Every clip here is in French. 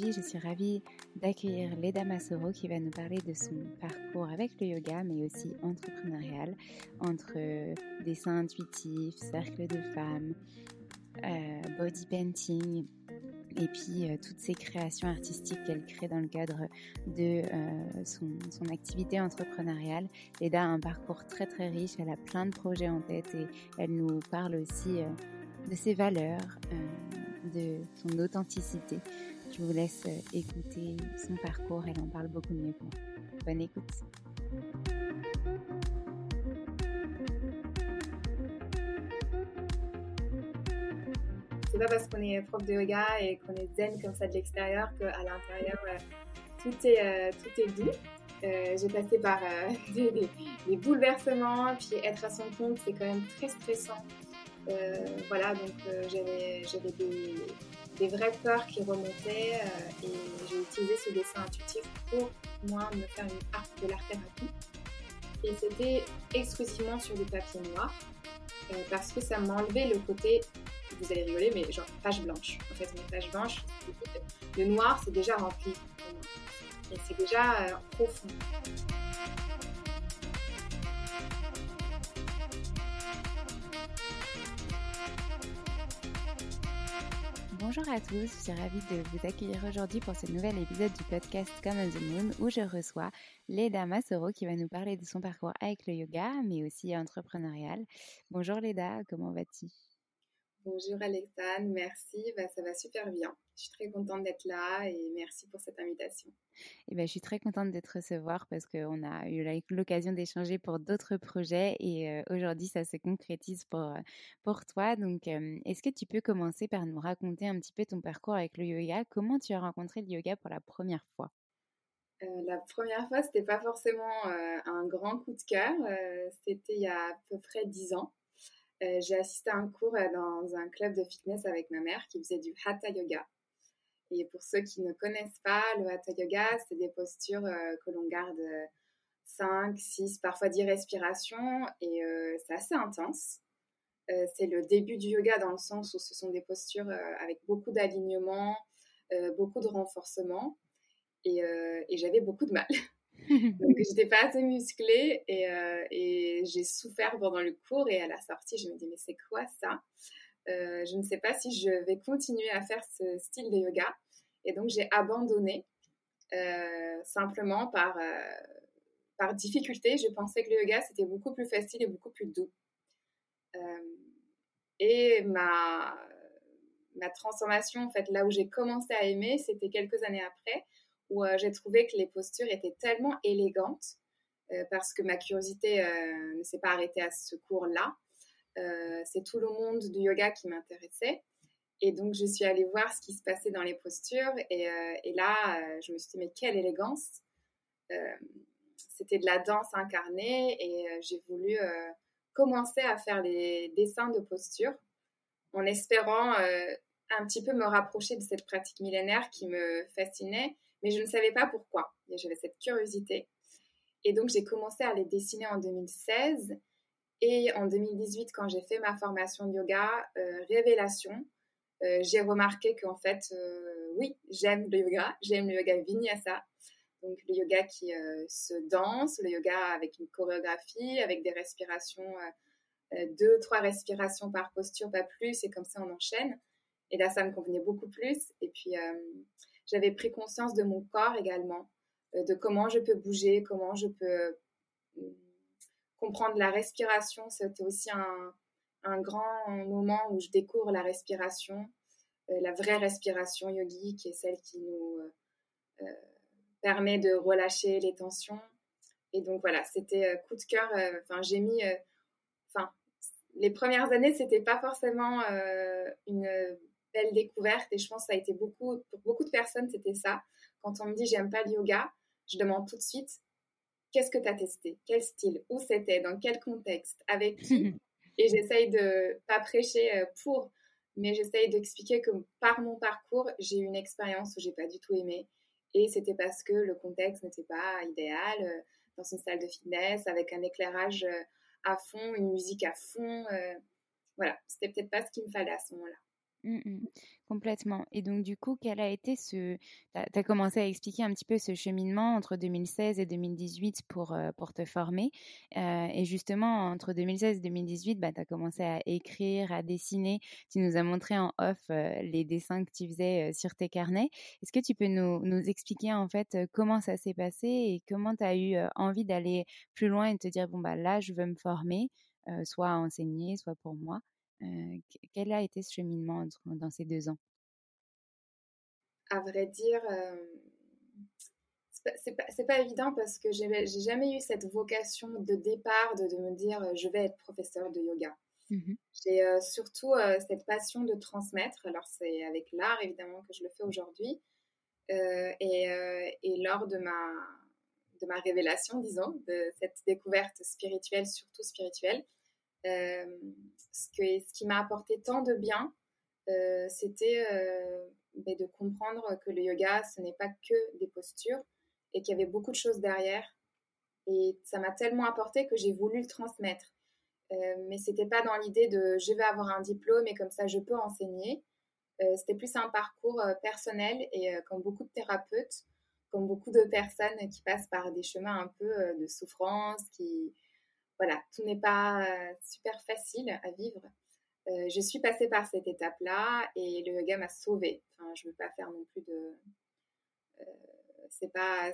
Je suis ravie d'accueillir Leda Masoro qui va nous parler de son parcours avec le yoga, mais aussi entrepreneurial, entre dessin intuitif, cercle de femmes, euh, body painting, et puis euh, toutes ces créations artistiques qu'elle crée dans le cadre de euh, son, activité entrepreneuriale. Leda a un parcours très très riche, elle a plein de projets en tête et elle nous parle aussi euh, de ses valeurs, de son authenticité. Je vous laisse écouter son parcours, elle en parle beaucoup mieux que moi. Bonne écoute. C'est pas parce qu'on est prof de yoga et qu'on est zen comme ça de l'extérieur qu'à l'intérieur euh, tout, est, euh, tout est doux. Euh, J'ai passé par des, bouleversements, puis être à son compte, c'est quand même très stressant. voilà, donc j'avais des, des vraies peurs qui remontaient euh, et j'ai utilisé ce dessin intuitif pour moi me faire une art de l'art thérapie. et c'était exclusivement sur du papier noir parce que ça m'enlevait le côté, vous allez rigoler, mais genre page blanche. En fait, une page blanche, le noir, c'est déjà rempli et c'est déjà profond. Bonjour à tous, je suis ravie de vous accueillir aujourd'hui pour ce nouvel épisode du podcast Come on the Moon où je reçois Leda Masoro qui va nous parler de son parcours avec le yoga mais aussi entrepreneurial. Bonjour Leda, comment vas-tu? Bonjour Alexandre, merci, bah, ça va super bien. Je suis très contente d'être là et merci pour cette invitation. Et eh ben, je suis très contente de te recevoir parce qu'on a eu l'occasion d'échanger pour d'autres projets et euh, aujourd'hui ça se concrétise pour, euh, pour toi. Donc euh, est-ce que tu peux commencer par nous raconter un petit peu ton parcours avec le yoga? Comment tu as rencontré le yoga pour la première fois? La première fois, c'était pas forcément un grand coup de cœur. c'était il y a à peu près dix ans. Euh, j'ai assisté à un cours euh, dans un club de fitness avec ma mère qui faisait du hatha yoga. Et pour ceux qui ne connaissent pas, le hatha yoga, c'est des postures euh, que l'on garde 5, 6, parfois 10 respirations et c'est assez intense. c'est le début du yoga dans le sens où ce sont des postures avec beaucoup d'alignement, beaucoup de renforcement et j'avais beaucoup de mal. Donc, j'étais pas assez musclée et, euh, et j'ai souffert pendant le cours. Et à la sortie, je me dis, mais c'est quoi ça? Euh, Je ne sais pas si je vais continuer à faire ce style de yoga. Et donc, j'ai abandonné euh, simplement par, difficulté. Je pensais que le yoga, c'était beaucoup plus facile et beaucoup plus doux. et ma transformation, en fait, là où j'ai commencé à aimer, c'était quelques années après où euh, j'ai trouvé que les postures étaient tellement élégantes euh, parce que ma curiosité euh, ne s'est pas arrêtée à ce cours-là. c'est tout le monde du yoga qui m'intéressait. Et donc, je suis allée voir ce qui se passait dans les postures. Et, là, je me suis dit, mais quelle élégance C'était de la danse incarnée. Et j'ai voulu commencer à faire les dessins de postures en espérant un petit peu me rapprocher de cette pratique millénaire qui me fascinait mais je ne savais pas pourquoi. J'avais cette curiosité. Et donc, j'ai commencé à les dessiner en 2016. Et en 2018, quand j'ai fait ma formation de yoga, euh, révélation, euh, j'ai remarqué qu'en fait, euh, oui, j'aime le yoga, j'aime le yoga vinyasa. Donc, le yoga qui se danse, le yoga avec une chorégraphie, avec des respirations, deux, trois respirations par posture, pas plus, et comme ça, on enchaîne. Et là, ça me convenait beaucoup plus. Et puis, j'avais pris conscience de mon corps également, euh, de comment je peux bouger, comment je peux euh, comprendre la respiration. C'était aussi un, un, grand moment où je découvre la respiration, euh, la vraie respiration yogi, qui est celle qui nous permet de relâcher les tensions. Et donc voilà, c'était coup de cœur. Enfin, j'ai mis. Enfin, les premières années, c'était pas forcément une belle découverte et je pense que ça a été beaucoup, pour beaucoup de personnes, c'était ça. Quand on me dit j'aime pas le yoga, je demande tout de suite qu'est-ce que tu as testé, quel style, où c'était, dans quel contexte, avec qui? et j'essaye de pas prêcher euh, pour, mais j'essaye d'expliquer que par mon parcours, j'ai eu une expérience où j'ai pas du tout aimé et c'était parce que le contexte n'était pas idéal euh, dans une salle de fitness avec un éclairage euh, à fond, une musique à fond. voilà, c'était peut-être pas ce qu'il me fallait à ce moment-là. Mmh complètement. Et donc, du coup, quel a été ce. Tu as, commencé à expliquer un petit peu ce cheminement entre 2016 et 2018 pour, euh, pour te former. Euh, et justement, entre 2016 et 2018, bah, tu as commencé à écrire, à dessiner. Tu nous as montré en off euh, les dessins que tu faisais sur tes carnets. Est-ce que tu peux nous, nous expliquer en fait comment ça s'est passé et comment tu as eu envie d'aller plus loin et de te dire, bon, bah là, je veux me former, soit à enseigner, soit pour moi? Quel a été ce cheminement dans ces deux ans? À vrai dire, c'est pas, pas, évident parce que j'ai jamais eu cette vocation de départ de, me dire je vais être professeur de yoga. Mmh j'ai surtout cette passion de transmettre. Alors c'est avec l'art évidemment que je le fais aujourd'hui. et, et, lors de ma, de ma révélation, disons, de cette découverte spirituelle, surtout spirituelle, euh, ce, que, ce qui m'a apporté tant de bien, euh, c'était euh, ben, de comprendre que le yoga, ce n'est pas que des postures et qu'il y avait beaucoup de choses derrière Et ça m'a tellement apporté que j'ai voulu le transmettre. Euh, mais c'était pas dans l'idée de je vais avoir un diplôme et comme ça je peux enseigner. Euh, c'était plus un parcours euh, personnel et comme beaucoup de thérapeutes, comme beaucoup de personnes qui passent par des chemins un peu de souffrance, qui voilà, tout n'est pas super facile à vivre. je suis passée par cette étape-là et le yoga m'a sauvée. Enfin, je veux pas faire non plus de c'est pas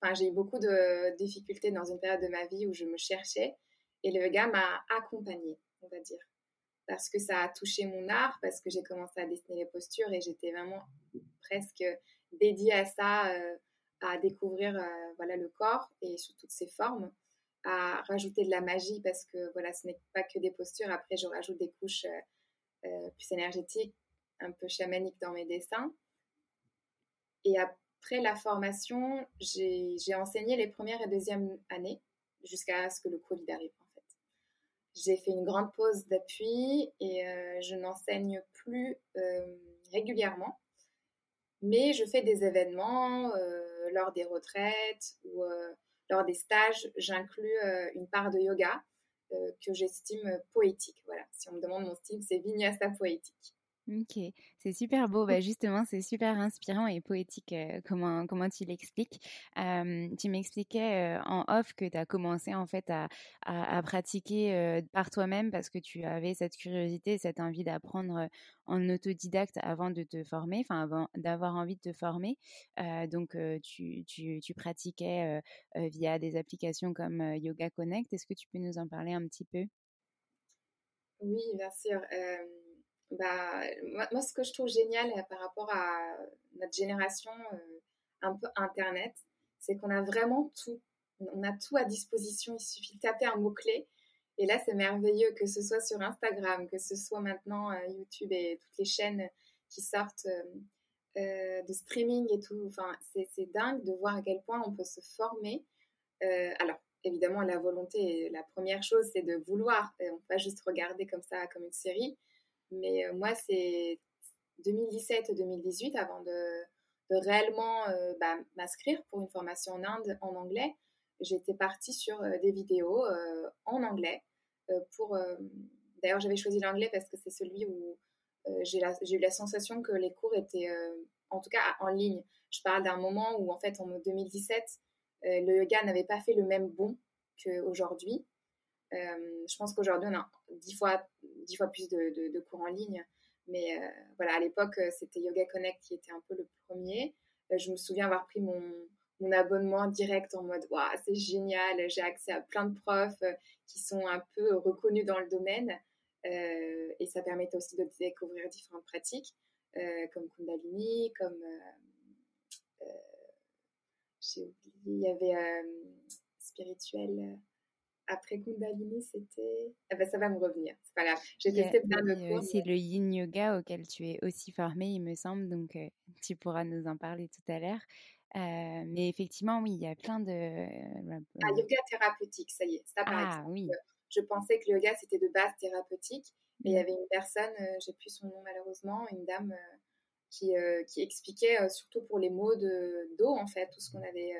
enfin j'ai eu beaucoup de difficultés dans une période de ma vie où je me cherchais et le yoga m'a accompagnée, on va dire. Parce que ça a touché mon art, parce que j'ai commencé à dessiner les postures et j'étais vraiment presque dédiée à ça, euh, à découvrir euh, voilà, le corps et sous toutes ses formes, à rajouter de la magie parce que voilà, ce n'est pas que des postures. Après, je rajoute des couches euh, plus énergétiques, un peu chamaniques dans mes dessins. Et après la formation, j'ai enseigné les premières et deuxièmes années jusqu'à ce que le Covid arrive. J'ai fait une grande pause d'appui et euh, je n'enseigne plus euh, régulièrement. Mais je fais des événements euh, lors des retraites ou lors des stages. J'inclus une part de yoga que j'estime poétique. Voilà, si on me demande mon style, c'est vinyasa poétique. Ok, c'est super beau. Bah, justement, c'est super inspirant et poétique euh, comment, comment tu l'expliques. tu m'expliquais euh, en off que tu as commencé en fait à, à, pratiquer par toi-même parce que tu avais cette curiosité, cette envie d'apprendre en autodidacte avant de te former, enfin avant d'avoir envie de te former. donc, tu, tu, tu, pratiquais via des applications comme Yoga Connect. Est-ce que tu peux nous en parler un petit peu? Oui, bien sûr bah, moi, ce que je trouve génial euh, par rapport à notre génération euh, un peu Internet, c'est qu'on a vraiment tout. On a tout à disposition. Il suffit de taper un mot-clé. Et là, c'est merveilleux que ce soit sur Instagram, que ce soit maintenant euh, YouTube et toutes les chaînes qui sortent de streaming et tout. Enfin, c'est dingue de voir à quel point on peut se former. alors, évidemment, la volonté, la première chose, c'est de vouloir. on ne peut pas juste regarder comme ça, comme une série. Mais euh, moi, c'est 2017-2018 avant de, réellement euh, bah, m'inscrire pour une formation en Inde en anglais. J'étais partie sur euh, des vidéos en anglais pour. D'ailleurs, j'avais choisi l'anglais parce que c'est celui où j'ai eu la sensation que les cours étaient, en tout cas, en ligne. Je parle d'un moment où, en fait, en 2017, le yoga n'avait pas fait le même bond qu'aujourd'hui. Euh, je pense qu'aujourd'hui, on a dix fois, dix fois plus de, cours en ligne. Mais euh, voilà, à l'époque, euh, c'était Yoga Connect qui était un peu le premier. je me souviens avoir pris mon, abonnement direct en mode waouh, c'est génial, j'ai accès à plein de profs qui sont un peu reconnus dans le domaine. et ça permettait aussi de découvrir différentes pratiques, comme Kundalini, comme. j'ai oublié, il y avait spirituel après Kundalini, c'était. Ah ben, ça va me revenir. C'est pas grave. J'ai testé plein de cours. C'est le yin yoga auquel tu es aussi formée, il me semble. Donc, euh, tu pourras nous en parler tout à l'heure. Euh, mais effectivement, oui, il y a plein de. Euh, ah, yoga thérapeutique, ça y est. Ça, ah, oui. Je pensais que le yoga, c'était de base thérapeutique. Mais il y mmh. avait une personne, j'ai plus son nom malheureusement, une dame qui, qui expliquait, surtout pour les maux de dos, en fait, tout ce qu'on avait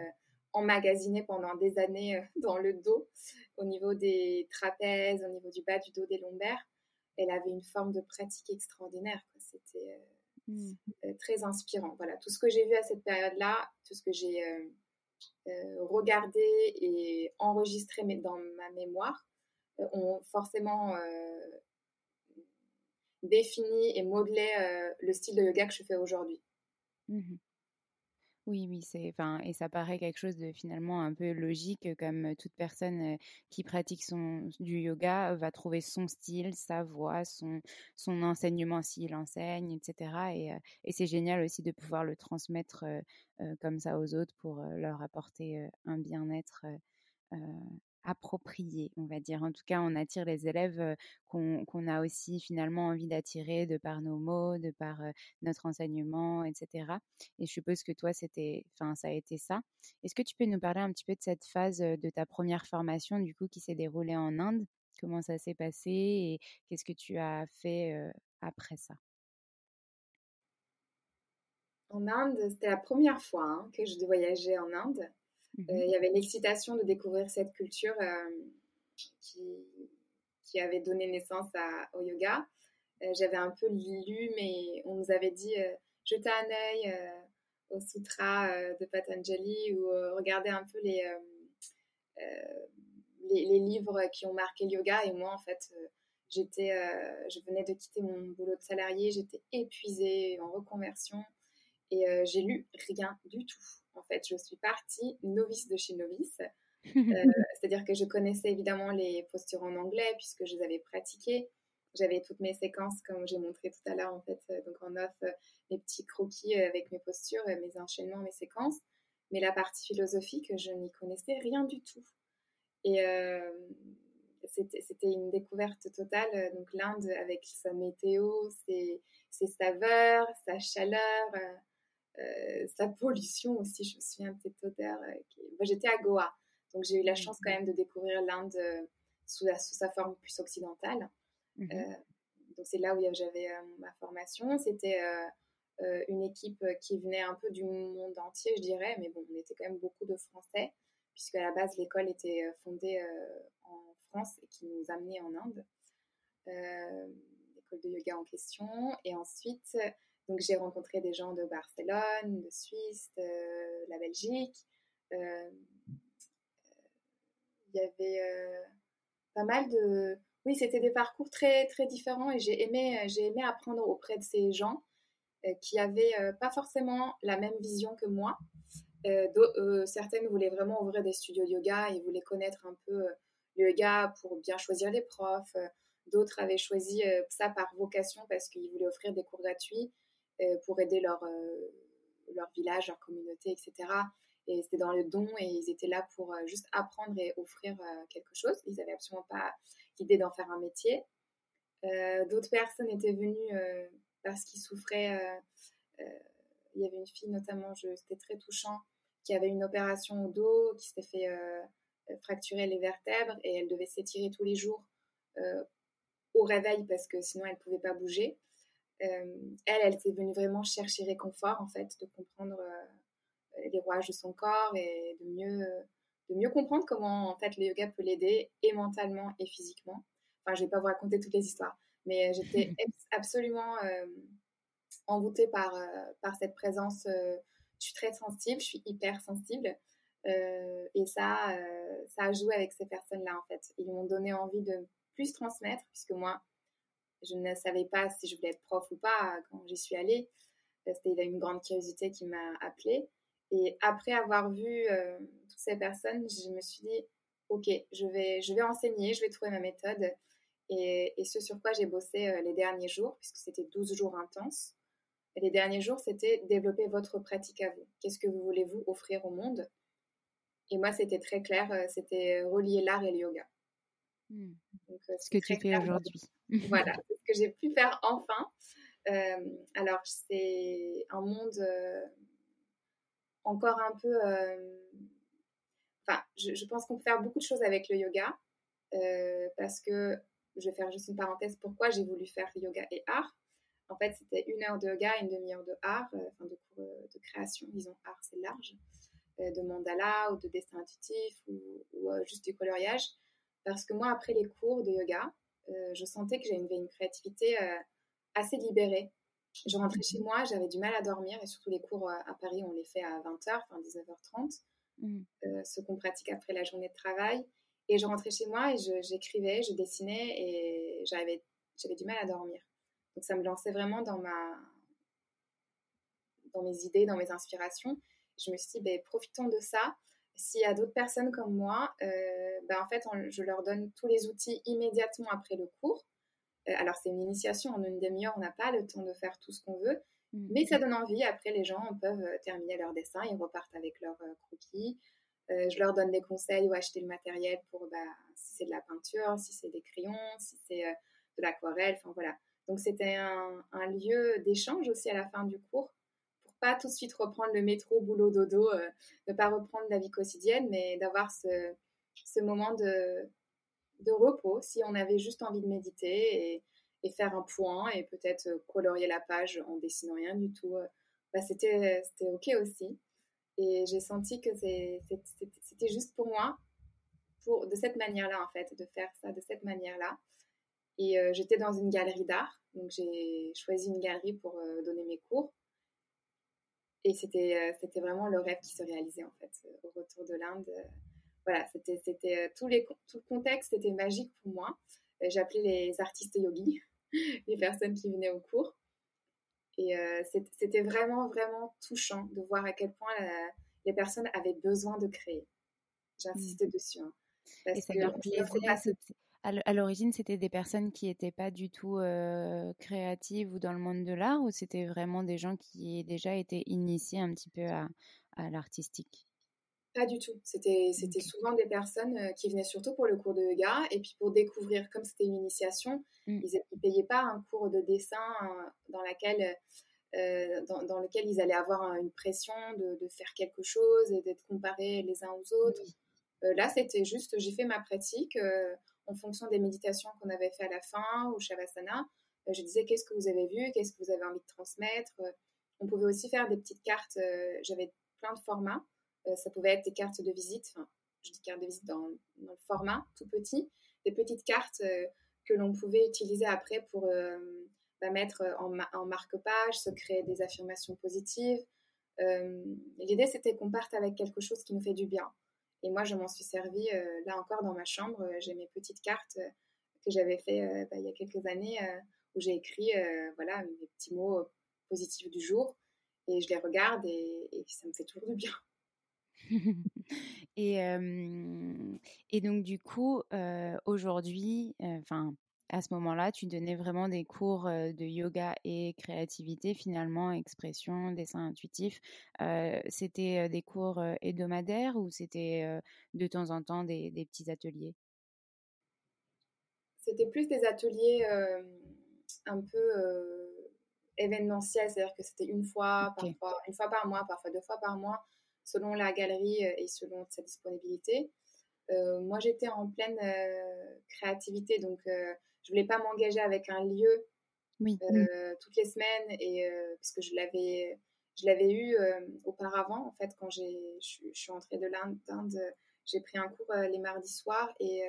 emmagasiné pendant des années euh, dans le dos, au niveau des trapèzes, au niveau du bas du dos, des lombaires. Elle avait une forme de pratique extraordinaire. C'était euh, mmh. euh, très inspirant. Voilà, tout ce que j'ai vu à cette période-là, tout ce que j'ai regardé et enregistré dans ma mémoire, ont forcément défini et modelé le style de yoga que je fais aujourd'hui. Mmh oui, oui, c'est, enfin, et ça paraît quelque chose de finalement un peu logique, comme toute personne qui pratique son, du yoga va trouver son style, sa voix, son, son enseignement s'il enseigne, etc. Et, et c'est génial aussi de pouvoir le transmettre comme ça aux autres pour leur apporter un bien-être approprié, on va dire. En tout cas, on attire les élèves qu'on a aussi finalement envie d'attirer de par nos mots, de par notre enseignement, etc. Et je suppose que toi, c'était, enfin, ça a été ça. Est-ce que tu peux nous parler un petit peu de cette phase de ta première formation, du coup, qui s'est déroulée en Inde? Comment ça s'est passé et qu'est-ce que tu as fait après ça? En Inde, c'était la première fois hein, que je voyageais en Inde. Mhm. Il y avait l'excitation de découvrir cette culture qui, qui, avait donné naissance à, au yoga. J'avais un peu lu, mais on nous avait dit jetez un œil au sutra de Patanjali ou regardez un peu les, les, les, livres qui ont marqué le yoga. Et moi, en fait, J'étais, euh, je venais de quitter mon boulot de salarié, j'étais épuisée en reconversion et euh, j'ai lu rien du tout. En fait, je suis partie novice de chez novice. Euh, c'est-à-dire que je connaissais évidemment les postures en anglais puisque je les avais pratiquées. J'avais toutes mes séquences, comme j'ai montré tout à l'heure, en fait, donc en off, mes petits croquis avec mes postures, mes enchaînements, mes séquences. Mais la partie philosophique, je n'y connaissais rien du tout. Et c'était une découverte totale. Euh, donc l'Inde avec sa météo, ses, saveurs, sa chaleur, euh, euh, sa pollution aussi. Je me souviens de cette odeur. J'étais à Goa, donc j'ai eu la chance quand même de découvrir l'Inde sous, sa forme plus occidentale. Mmh donc c'est là où j'avais ma formation. C'était une équipe qui venait un peu du monde entier, je dirais, mais bon, on était quand même beaucoup de Français, puisque à la base l'école était fondée en et qui nous amenait en Inde, euh, l'école de yoga en question. Et ensuite, donc j'ai rencontré des gens de Barcelone, de Suisse, de la Belgique. Euh, il y avait euh, pas mal de... Oui, c'était des parcours très, très différents et j'ai aimé, j'ai aimé apprendre auprès de ces gens qui avaient pas forcément la même vision que moi. certaines voulaient vraiment ouvrir des studios de yoga et voulaient connaître un peu le yoga pour bien choisir les profs. Euh, d'autres avaient choisi euh, ça par vocation parce qu'ils voulaient offrir des cours gratuits euh, pour aider leur, leur village, leur communauté, etc. Et c'était dans le don et ils étaient là pour juste apprendre et offrir quelque chose. Ils n'avaient absolument pas l'idée d'en faire un métier. D'autres personnes étaient venues parce qu'ils souffraient. il y avait une fille notamment, c'était très touchant, qui avait une opération au dos, qui s'était fait fracturer les vertèbres et elle devait s'étirer tous les jours euh, au réveil parce que sinon elle ne pouvait pas bouger. Euh, elle, elle s'est venue vraiment chercher réconfort en fait, de comprendre euh, les rouages de son corps et de mieux, de mieux comprendre comment en fait le yoga peut l'aider et mentalement et physiquement. Enfin, je vais pas vous raconter toutes les histoires, mais j'étais absolument envoûtée par, par cette présence. je suis très sensible, je suis hyper sensible. Euh, et ça, euh, ça a joué avec ces personnes-là, en fait. Ils m'ont donné envie de plus transmettre, puisque moi, je ne savais pas si je voulais être prof ou pas quand j'y suis allée. Euh, c'était une grande curiosité qui m'a appelée. Et après avoir vu toutes ces personnes, je me suis dit, OK, je vais, je vais enseigner, je vais trouver ma méthode. Et, ce sur quoi j'ai bossé les derniers jours, puisque c'était 12 jours intenses. Les derniers jours, c'était développer votre pratique à vous. Qu'est-ce que vous voulez vous offrir au monde? Et moi, c'était très clair, euh, c'était relier l'art et le yoga. Hmm. Euh, ce que tu fais aujourd'hui. voilà, ce que j'ai pu faire enfin. Euh, alors, c'est un monde encore un peu... Enfin, je, pense qu'on peut faire beaucoup de choses avec le yoga parce que, je vais faire juste une parenthèse, pourquoi j'ai voulu faire yoga et art. En fait, c'était une heure de yoga et une demi-heure de art, enfin de cours de création, disons art, c'est large. Euh, de mandala ou de dessin intuitif ou, euh, juste du coloriage. Parce que moi, après les cours de yoga, euh, je sentais que j'avais une, créativité assez libérée. Je rentrais chez moi, j'avais du mal à dormir et surtout les cours à Paris, on les fait à 20h, enfin 19h30, mmh. ce qu'on pratique après la journée de travail. Et je rentrais chez moi et j'écrivais, je, dessinais et j'avais du mal à dormir. Donc ça me lançait vraiment dans, ma, dans mes idées, dans mes inspirations je me suis dit, ben, profitons de ça. S'il y a d'autres personnes comme moi, euh, ben, en fait, je leur donne tous les outils immédiatement après le cours. Euh, alors, c'est une initiation, en une demi-heure, on n'a pas le temps de faire tout ce qu'on veut, mmh. mais ça donne envie. Après, les gens peuvent euh, terminer leur dessin, ils repartent avec leur croquis. je leur donne des conseils où acheter le matériel pour bah, si c'est de la peinture, si c'est des crayons, si c'est de l'aquarelle, enfin voilà. Donc c'était un, lieu d'échange aussi à la fin du cours pas tout de suite reprendre le métro, boulot, dodo, euh, ne pas reprendre la vie quotidienne, mais d'avoir ce, ce moment de, de repos si on avait juste envie de méditer et, et faire un point et peut-être colorier la page en dessinant rien du tout. Euh, bah, c'était, c'était OK aussi. Et j'ai senti que c'était juste pour moi, pour, de cette manière-là, en fait, de faire ça de cette manière-là. Et euh, j'étais dans une galerie d'art, donc j'ai choisi une galerie pour euh, donner mes cours. Et c'était euh, c'était vraiment le rêve qui se réalisait, en fait, au retour de l'Inde. voilà, c'était c'était tout, les, tout le contexte était magique pour moi. J'appelais les artistes yogis, les personnes qui venaient au cours. Et c'était vraiment, vraiment touchant de voir à quel point les personnes avaient besoin de créer. J'insistais mmh. dessus. Hein, et ça leur plaisait à l'origine, c'était des personnes qui n'étaient pas du tout créatives ou dans le monde de l'art, ou c'était vraiment des gens qui déjà été initiés un petit peu à, l'artistique? Pas du tout. C'était souvent des personnes qui venaient surtout pour le cours de yoga et puis pour découvrir, comme c'était une initiation, mmh. ils ne payaient pas un cours de dessin dans, laquelle, dans, lequel ils allaient avoir une pression de, faire quelque chose et d'être comparés les uns aux autres. là, c'était juste, j'ai fait ma pratique en fonction des méditations qu'on avait fait à la fin ou Shavasana. Euh, je disais qu'est-ce que vous avez vu, qu'est-ce que vous avez envie de transmettre. Euh, on pouvait aussi faire des petites cartes. Euh, j'avais plein de formats. ça pouvait être des cartes de visite. Enfin, je dis cartes de visite dans, le format tout petit. Des petites cartes que l'on pouvait utiliser après pour bah, mettre en, marque-page, se créer des affirmations positives. L'idée, c'était qu'on parte avec quelque chose qui nous fait du bien. Et moi, je m'en suis servi euh, là encore dans ma chambre. Euh, j'ai mes petites cartes euh, que j'avais fait bah, il y a quelques années où j'ai écrit voilà mes petits mots positifs du jour et je les regarde et, ça me fait toujours du bien. et, et donc du coup, aujourd'hui, enfin à ce moment-là, tu donnais vraiment des cours de yoga et créativité, finalement, expression, dessin intuitif. c'était des cours hebdomadaires ou c'était de temps en temps des, petits ateliers? C'était plus des ateliers un peu événementiels, c'est-à-dire que c'était une fois, parfois, une fois par mois, parfois deux fois par mois, selon la galerie et selon sa disponibilité. moi, j'étais en pleine créativité, donc je voulais pas m'engager avec un lieu euh, toutes les semaines et euh, parce que je l'avais je l'avais eu euh, auparavant en fait quand j'ai je suis entrée de l'Inde j'ai pris un cours les mardis soirs et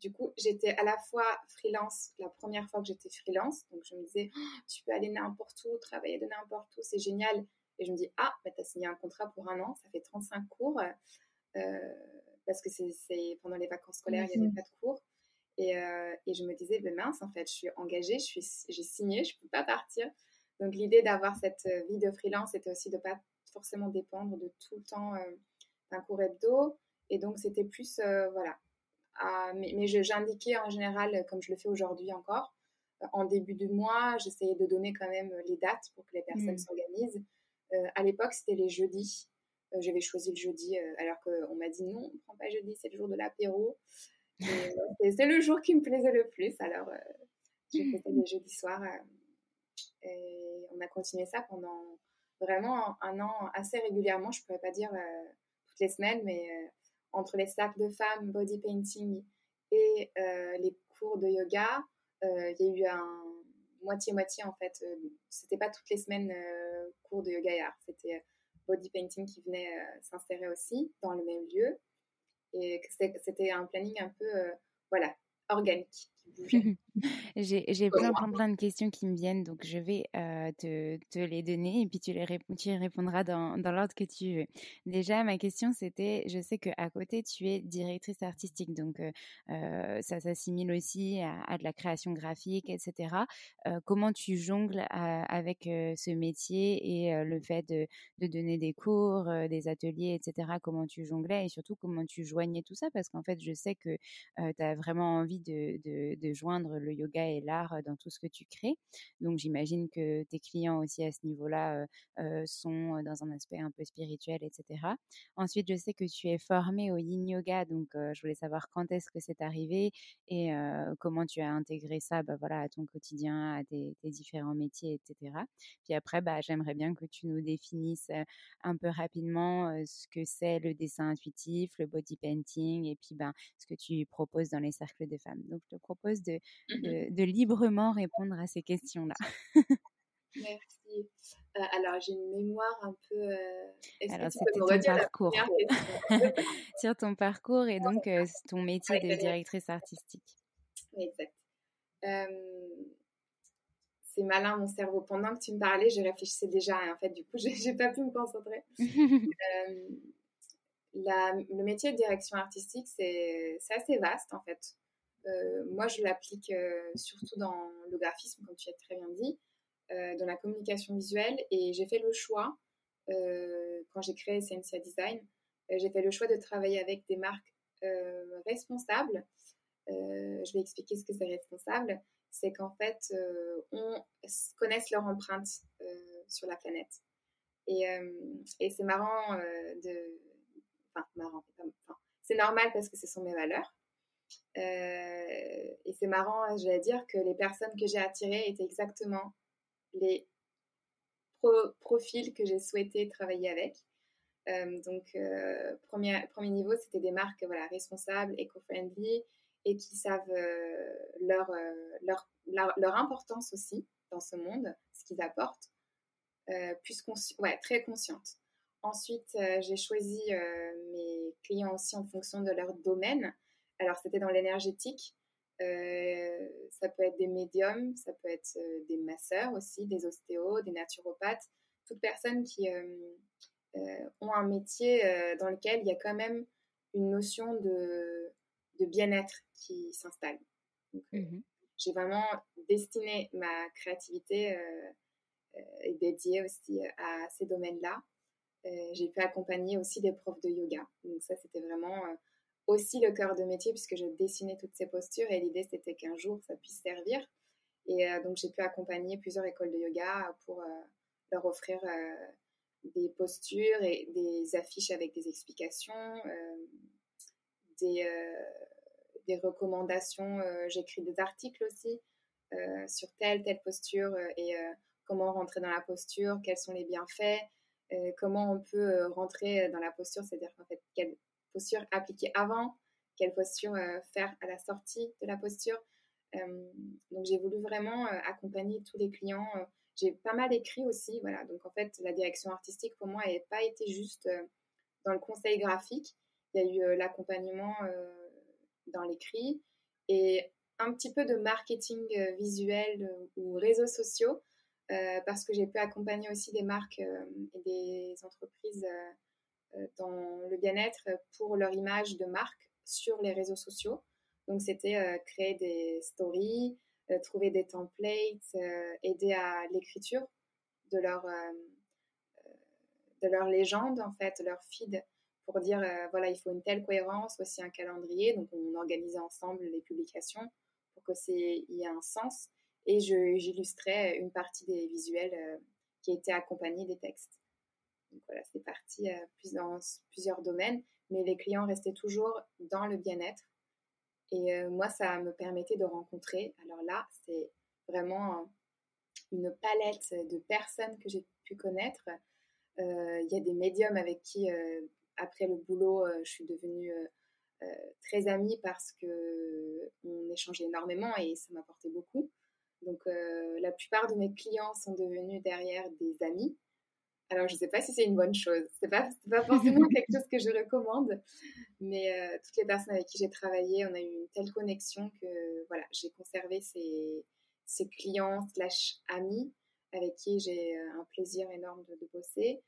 du coup j'étais à la fois freelance la première fois que j'étais freelance donc je me disais «Oh, tu peux aller n'importe où travailler de n'importe où c'est génial. Et je me dis ah bah, tu as signé un contrat pour un an ça fait 35 cours parce que c'est pendant les vacances scolaires il n'y avait pas de cours euh, et, je me disais, ben mince, en fait, je suis engagée, j'ai signé, je ne peux pas partir. Donc l'idée d'avoir cette euh, vie de freelance, c'était aussi de ne pas forcément dépendre de tout le temps euh, d'un cours hebdo. Et donc c'était plus, voilà. mais, mais j'indiquais en général, comme je le fais aujourd'hui encore, en début du mois, j'essayais de donner quand même les dates pour que les personnes mmh. s'organisent. à l'époque, c'était les jeudis. J'avais choisi le jeudi alors qu'on m'a dit non, on ne prend pas jeudi, c'est le jour de l'apéro. C'est le jour qui me plaisait le plus. Alors, euh, j'ai fait les jeudis soirs. Euh, et on a continué ça pendant vraiment un an assez régulièrement. Je ne pourrais pas dire euh, toutes les semaines, mais entre les sacs de femmes, body painting et les cours de yoga, il y a eu un moitié-moitié en fait. C'était pas toutes les semaines cours de yoga et art. C'était body painting qui venait s'insérer aussi dans le même lieu et c'était un planning un peu, euh, voilà, organique. J'ai plein, plein, plein de questions qui me viennent, donc je vais euh, te, te, les donner et puis tu, les tu y répondras dans, dans l'ordre que tu veux. Déjà, ma question c'était, je sais qu'à côté tu es directrice artistique, donc euh, euh ça s'assimile aussi à, de la création graphique, etc. Euh, comment tu jongles avec ce métier et le fait de, de, donner des cours, des ateliers, etc. Comment tu jonglais et surtout comment tu joignais tout ça? Parce qu'en fait, je sais que tu as vraiment envie de, de, de joindre le yoga et l'art dans tout ce que tu crées. Donc j'imagine que tes clients aussi à ce niveau-là sont dans un aspect un peu spirituel, etc. Ensuite, je sais que tu es formé au yin yoga, donc je voulais savoir quand est-ce que c'est arrivé et comment tu as intégré ça bah, voilà, à ton quotidien, à tes, différents métiers, etc. Puis après, bah, j'aimerais bien que tu nous définisses un peu rapidement ce que c'est le dessin intuitif, le body painting et puis ben, ce que tu proposes dans les cercles de femmes. Donc je te propose de, Mmh de, librement répondre à ces questions-là. Merci. alors, j'ai une mémoire un peu. alors, c'était ton parcours. Sur ton parcours et donc ton métier de directrice artistique. Exact. c'est malin mon cerveau. Pendant que tu me parlais, je réfléchissais déjà. en fait, du coup, j'ai pas pu me concentrer. le métier de direction artistique, c'est assez vaste en fait. Euh, moi, je l'applique euh, surtout dans le graphisme, comme tu as très bien dit, euh, dans la communication visuelle. Et j'ai fait le choix, quand j'ai créé Sensia Design, j'ai fait le choix de travailler avec des marques responsables. je vais expliquer ce que c'est responsable. C'est qu'en fait, on connaisse leur empreinte sur la planète. Et, et c'est marrant de enfin marrant, c'est normal parce que ce sont mes valeurs. Euh, et c'est marrant, je vais dire que les personnes que j'ai attirées étaient exactement les profils que j'ai souhaité travailler avec. Euh, donc, euh, premier, niveau, c'était des marques voilà, responsables, éco-friendly et qui savent leur, leur, leur, importance aussi dans ce monde, ce qu'ils apportent, plus ouais, très conscientes. Ensuite, j'ai choisi mes clients aussi en fonction de leur domaine. Alors, c'était dans l'énergétique. Euh, ça peut être des médiums, ça peut être des masseurs aussi, des ostéos, des naturopathes, toutes personnes qui ont un métier dans lequel il y a quand même une notion de, bien-être qui s'installe. Mmh j'ai vraiment destiné ma créativité et dédiée aussi à ces domaines-là. Euh, j'ai pu accompagner aussi des profs de yoga. Donc ça, c'était vraiment euh, aussi le cœur de métier puisque je dessinais toutes ces postures et l'idée, c'était qu'un jour, ça puisse servir. Et euh, donc, j'ai pu accompagner plusieurs écoles de yoga pour leur offrir des postures et des affiches avec des explications, des, des, recommandations. J'écris des articles aussi sur telle, telle posture et comment rentrer dans la posture, quels sont les bienfaits. Euh, comment on peut euh, rentrer dans la posture, c'est-à-dire en fait posture appliquer avant, quelle posture euh, faire à la sortie de la posture. donc j'ai voulu vraiment accompagner tous les clients. j'ai pas mal écrit aussi, voilà. Donc en fait la direction artistique pour moi n'a pas été juste dans le conseil graphique. Il y a eu l'accompagnement dans l'écrit et un petit peu de marketing visuel ou réseaux sociaux euh, parce que j'ai pu accompagner aussi des marques euh, et des entreprises euh, dans le bien-être pour leur image de marque sur les réseaux sociaux. Donc, c'était créer des stories, trouver des templates, aider à l'écriture de leur, de leur légende, en fait, leur feed, pour dire, voilà, il faut une telle cohérence, aussi un calendrier. Donc, on organisait ensemble les publications pour que c'est y ait un sens et j'illustrais une partie des visuels euh, qui étaient accompagnés des textes. Donc voilà, c'est parti euh, plus dans plusieurs domaines, mais les clients restaient toujours dans le bien-être. Et euh, moi, ça me permettait de rencontrer. Alors là, c'est vraiment une palette de personnes que j'ai pu connaître. Il y a des médiums avec qui, après le boulot, je suis devenue très amie parce que on échangeait énormément et ça m'apportait beaucoup. Donc, euh, la plupart de mes clients sont devenus derrière des amis. Alors, je ne sais pas si c'est une bonne chose. Ce n'est pas, pas forcément quelque chose que je recommande. Mais euh, toutes les personnes avec qui j'ai travaillé, on a eu une telle connexion que voilà, j'ai conservé ces, ces, clients slash amis avec qui j'ai euh, un plaisir énorme de, bosser.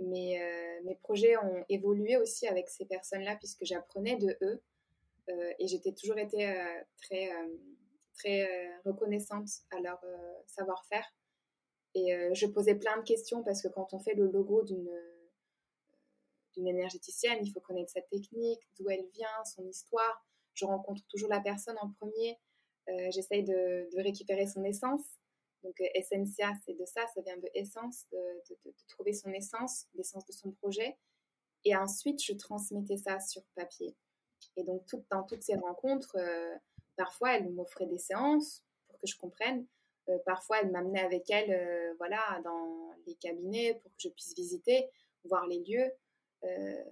mais mes projets ont évolué aussi avec ces personnes-là puisque j'apprenais de eux. et j'étais toujours été très très euh, reconnaissante à leur euh, savoir-faire. Et euh, je posais plein de questions parce que quand on fait le logo d'une d'une énergéticienne, il faut connaître sa technique, d'où elle vient, son histoire. Je rencontre toujours la personne en premier. J'essaye de, récupérer son essence. Donc, Essentia, c'est de ça, ça vient de essence, de, trouver son essence, l'essence de son projet. Et ensuite, je transmettais ça sur papier. Et donc, dans toutes ces rencontres, Parfois, elle m'offrait des séances pour que je comprenne. Euh, parfois, elle m'amenait avec elle euh, voilà, dans les cabinets pour que je puisse visiter, voir les lieux. Euh,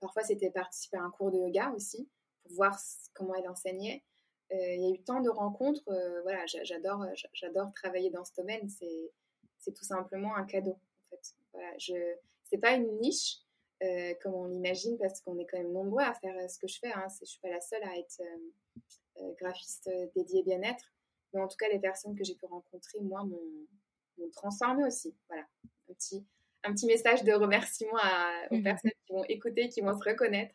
parfois, c'était participer à un cours de yoga aussi pour voir comment elle enseignait. il y a eu tant de rencontres. voilà, j'adore, j'adore travailler dans ce domaine. C'est, c'est tout simplement un cadeau. En fait, voilà, je, c'est pas une niche comme on l'imagine parce qu'on est quand même nombreux à faire ce que je fais. Hein. Je suis pas la seule à être graphiste dédié bien-être, mais en tout cas, les personnes que j'ai pu rencontrer, moi, m'ont transformé aussi. Voilà, un petit, un petit message de remerciement aux mmh personnes qui vont écouter, qui vont se reconnaître.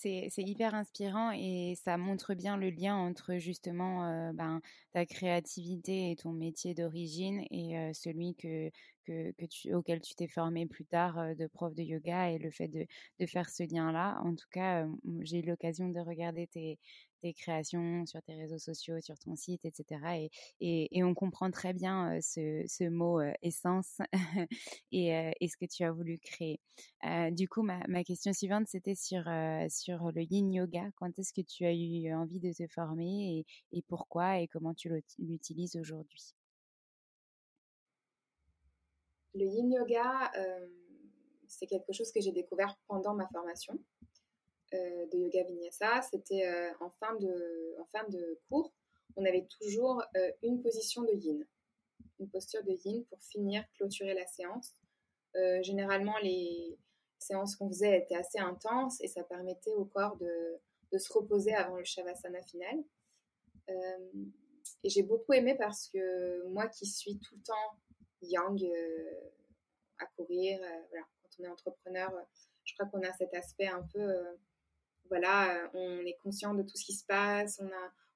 C'est hyper inspirant et ça montre bien le lien entre justement euh, ben, ta créativité et ton métier d'origine et euh, celui que, que, que tu, auquel tu t'es formé plus tard euh, de prof de yoga et le fait de, de faire ce lien-là. En tout cas, j'ai eu l'occasion de regarder tes, tes créations sur tes réseaux sociaux, sur ton site, etc. Et, on comprend très bien ce, mot essence et, ce que tu as voulu créer. du coup, ma, question suivante, c'était sur, le yin yoga. Quand est-ce que tu as eu envie de te former et pourquoi et comment tu l'utilises aujourd'hui? Le yin yoga, c'est quelque chose que j'ai découvert pendant ma formation. Euh, de yoga vinyasa, c'était euh, en, fin de, en fin de cours, on avait toujours euh, une position de yin, une posture de yin pour finir, clôturer la séance. généralement, les séances qu'on faisait étaient assez intenses et ça permettait au corps de, de se reposer avant le shavasana final. et j'ai beaucoup aimé parce que moi qui suis tout le temps yang à courir, voilà, quand on est entrepreneur, je crois qu'on a cet aspect un peu voilà, euh, on est conscient de tout ce qui se passe,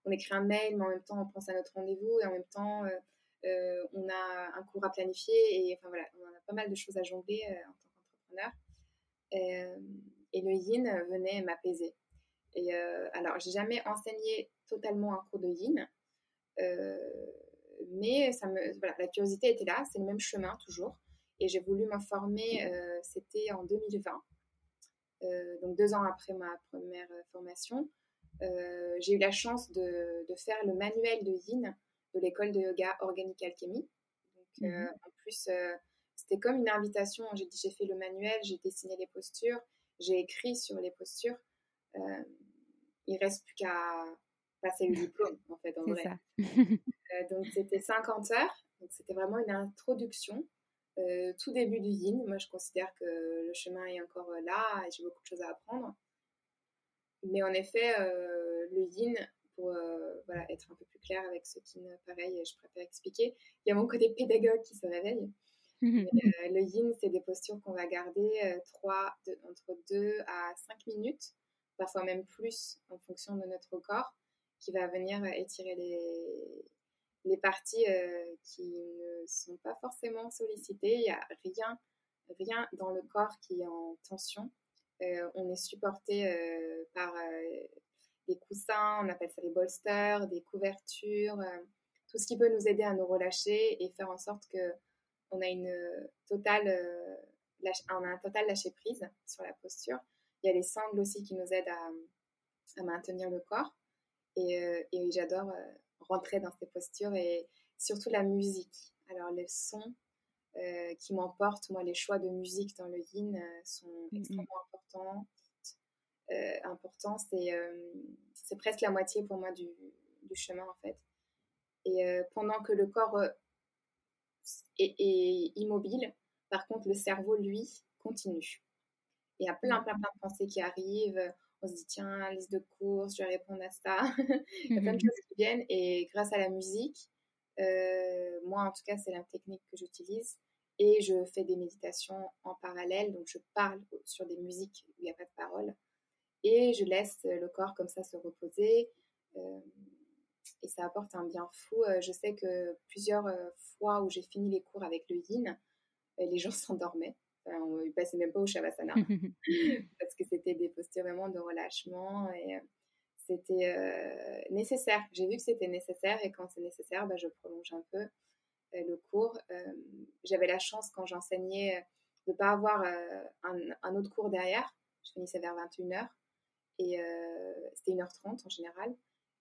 on, écrit un mail, mais en même temps, on pense à notre rendez-vous et en même temps, euh, euh, on a un cours à planifier et enfin voilà, on a pas mal de choses à jongler en tant qu'entrepreneur. et le yin venait m'apaiser. Et alors, j'ai jamais enseigné totalement un cours de yin, mais la curiosité était là, c'est le même chemin toujours. Et j'ai voulu m'informer, c'était en 2020. Euh, donc deux ans après ma première euh, formation, euh, j'ai eu la chance de, faire le manuel de Yin de l'école de yoga Organic Alchemy. Donc, mhm. en plus, c'était comme une invitation. J'ai dit, j'ai fait le manuel, j'ai dessiné les postures, j'ai écrit sur les postures. Euh, il reste plus qu'à passer le diplôme, en fait, en vrai. donc, c'était 50 heures. Donc, c'était vraiment une introduction euh, tout début du yin. Moi, je considère que le chemin est encore euh, là et j'ai beaucoup de choses à apprendre. Mais en effet, euh, le yin, pour voilà, être un peu plus clair avec ce qui ne pareil, je préfère expliquer, il y a mon côté pédagogue qui se réveille. le yin, c'est des postures qu'on va garder 3, entre 2 à 5 minutes, parfois même plus en fonction de notre corps, qui va venir étirer les, les parties euh, qui ne sont pas forcément sollicitées. Il n'y a rien, rien dans le corps qui est en tension. Euh, on est supporté euh, par des coussins, on appelle ça les bolsters, des couvertures, tout ce qui peut nous aider à nous relâcher et faire en sorte que on a une totale, on a un total lâcher prise sur la posture. Il y a les sangles aussi qui nous aident à, maintenir le corps. Et, et j'adore rentrer dans ces postures et surtout la musique. Alors les sons euh, qui m'emportent, moi les choix de musique dans le yin euh, sont mm, mm. extrêmement importants. Euh, important, c'est c'est presque la moitié pour moi du, du chemin en fait. Et pendant que le corps est, est, immobile, par contre le cerveau lui continue. Il y a plein plein plein de pensées qui arrivent on se dit tiens, liste de courses, je vais répondre à ça. Il y a plein de choses qui viennent et grâce à la musique, euh, moi en tout cas c'est la technique que j'utilise et je fais des méditations en parallèle, donc je parle sur des musiques où il n'y a pas de parole et je laisse le corps comme ça se reposer euh, et ça apporte un bien fou. Euh, je sais que plusieurs fois où j'ai fini les cours avec le yin, les gens s'endormaient on ne passait même pas au Shavasana parce que c'était des postures vraiment de relâchement et euh, c'était euh, nécessaire. J'ai vu que c'était nécessaire et quand c'est nécessaire, bah, je prolonge un peu euh, le cours. J'avais la chance quand j'enseignais de ne pas avoir un, autre cours derrière. Je finissais vers 21h et c'était 1h30 en général.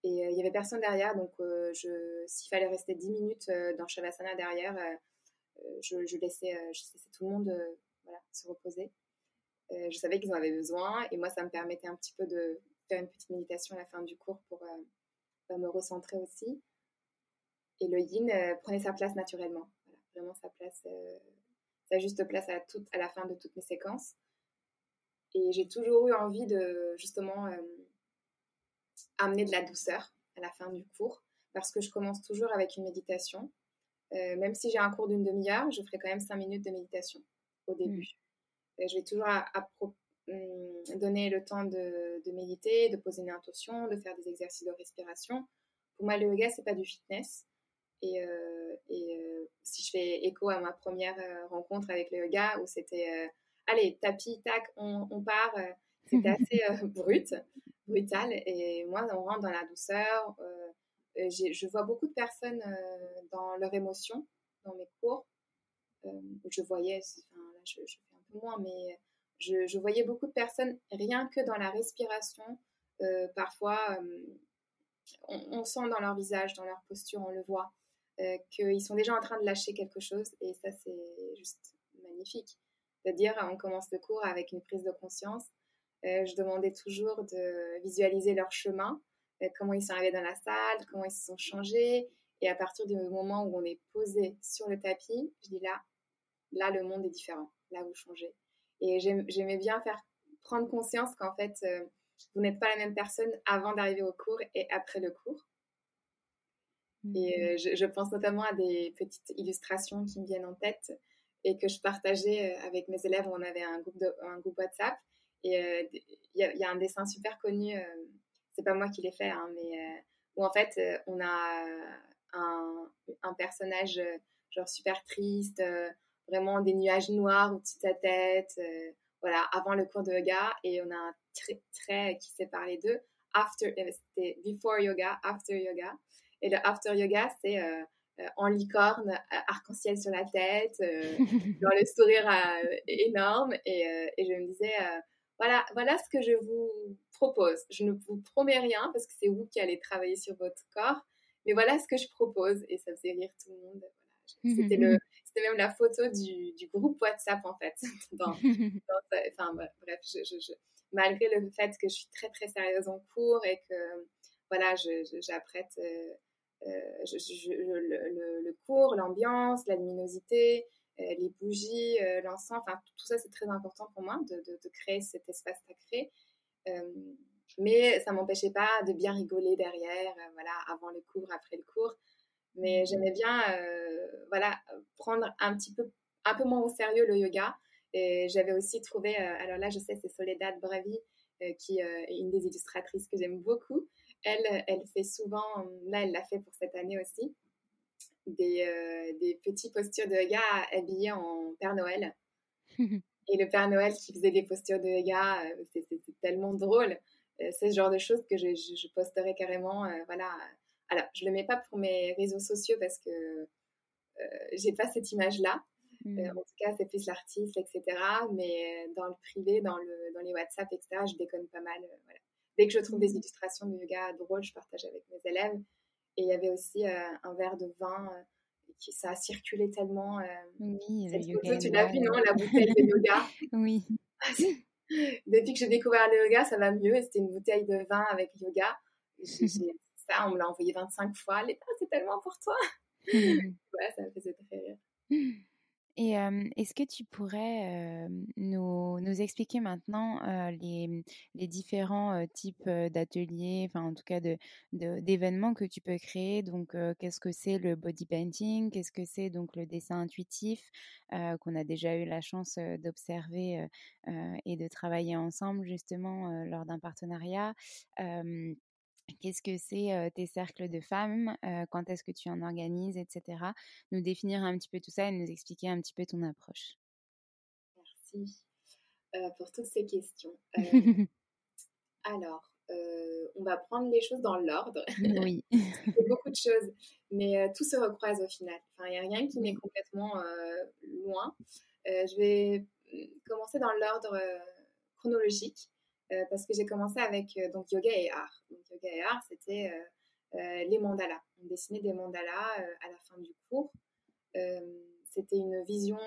Et il n'y avait personne derrière, donc s'il fallait rester 10 minutes dans Shavasana derrière, je, je, laissais, je laissais tout le monde se reposer. Euh, je savais qu'ils en avaient besoin et moi, ça me permettait un petit peu de faire une petite méditation à la fin du cours pour bah, me recentrer aussi. Et le yin prenait sa place naturellement. vraiment sa place, sa juste place à, toute, à la fin de toutes mes séquences. Et j'ai toujours eu envie de justement amener de la douceur à la fin du cours parce que je commence toujours avec une méditation. même si j'ai un cours d'une demi-heure, je ferai quand même cinq minutes de méditation au début. Mmh. je vais toujours à, mmh, donner le temps de, de, méditer, de poser une intention, de faire des exercices de respiration. Pour moi, le yoga, c'est pas du fitness. Et, euh, et euh, si je fais écho à ma première euh, rencontre avec le yoga, où c'était allez, tapis, tac, on, on part, c'était assez brut, brutal. Et moi, on rentre dans la douceur. je vois beaucoup de personnes dans leur émotion dans mes cours. je voyais, enfin, je, fais un peu moins, mais je, voyais beaucoup de personnes rien que dans la respiration. parfois, on, on, sent dans leur visage, dans leur posture, on le voit. Euh, qu'ils sont déjà en train de lâcher quelque chose. Et ça, c'est juste magnifique. De dire, on commence le cours avec une prise de conscience. Euh, je demandais toujours de visualiser leur chemin, euh, comment ils sont arrivés dans la salle, comment ils se sont changés. Et à partir du moment où on est posé sur le tapis, je dis là, là, le monde est différent. Là, vous changez. Et j'aimais bien faire prendre conscience qu'en fait, vous n'êtes pas la même personne avant d'arriver au cours et après le cours. Et mmh. je, pense notamment à des petites illustrations qui me viennent en tête et que je partageais avec mes élèves. On avait un groupe, de, un groupe WhatsApp et il y, a un dessin super connu. c'est pas moi qui l'ai fait, hein, mais où en fait on a un, un, personnage genre super triste, vraiment des nuages noirs au-dessus de sa tête. voilà, avant le cours de yoga et on a un trait, qui sépare les deux. After, c'était before yoga, after yoga. Et le after yoga, c'est euh, euh, en licorne, euh, arc-en-ciel sur la tête, dans le sourire énorme. Et, et, je me disais, voilà, voilà ce que je vous propose. Je ne vous promets rien parce que c'est vous qui allez travailler sur votre corps. Mais voilà ce que je propose. Et ça faisait rire tout le monde. C'était le, c'était même la photo du, du, groupe WhatsApp en fait. dans, enfin bref, je, je, malgré le fait que je suis très très sérieuse en cours et que voilà, j'apprête euh, le, le, cours, l'ambiance, la luminosité, euh, les bougies, euh, l'encens, enfin tout ça c'est très important pour moi de, de, créer cet espace sacré. mais ça m'empêchait pas de bien rigoler derrière, voilà, avant le cours, après le cours. Mais j'aimais bien, voilà, prendre un petit peu, un peu moins au sérieux le yoga. Et j'avais aussi trouvé, alors là je sais c'est Soledad Bravi qui est une des illustratrices que j'aime beaucoup elle, elle fait souvent, là elle l'a fait pour cette année aussi, des, euh, des petits postures de yoga habillés en Père Noël. Et le Père Noël qui faisait des postures de yoga, euh, c'était tellement drôle. Euh, c'est ce genre de choses que je, je, posterai carrément. voilà. Alors, je le mets pas pour mes réseaux sociaux parce que j'ai pas cette image-là. Mmh. en tout cas, c'est plus l'artiste, etc. Mais dans le privé, dans, le, dans les WhatsApp, etc., je déconne pas mal. voilà dès que je trouve des illustrations de yoga drôles, je partage avec mes élèves. Et il y avait aussi euh, un verre de vin euh, qui ça a circulé tellement. Euh, oui, cette photo, tu l'as vu, non La bouteille de yoga? oui. Depuis que j'ai découvert le yoga, ça va mieux. C'était une bouteille de vin avec yoga. Ça, on me l'a envoyé 25 fois. c'est tellement pour toi. ouais, ça me faisait très rire. Et est-ce que tu pourrais nous, nous, expliquer maintenant les, les, différents types d'ateliers, enfin en tout cas d'événements de, que tu peux créer? Donc, qu'est-ce que c'est le body painting? Qu'est-ce que c'est donc le dessin intuitif qu'on a déjà eu la chance d'observer et de travailler ensemble justement lors d'un partenariat? Qu'est-ce que c'est tes cercles de femmes Quand est-ce que tu en organises, etc. Nous définir un petit peu tout ça et nous expliquer un petit peu ton approche. Merci pour toutes ces questions. alors, on va prendre les choses dans l'ordre. Oui. Il beaucoup de choses, mais tout se recroise au final. Enfin, il n'y a rien qui n'est complètement loin. je vais mmh, commencer dans l'ordre chronologique. Euh, parce que j'ai commencé avec euh, donc yoga et art. Donc yoga et art, c'était euh, les mandalas. On dessinait des mandalas à la fin du cours. c'était une vision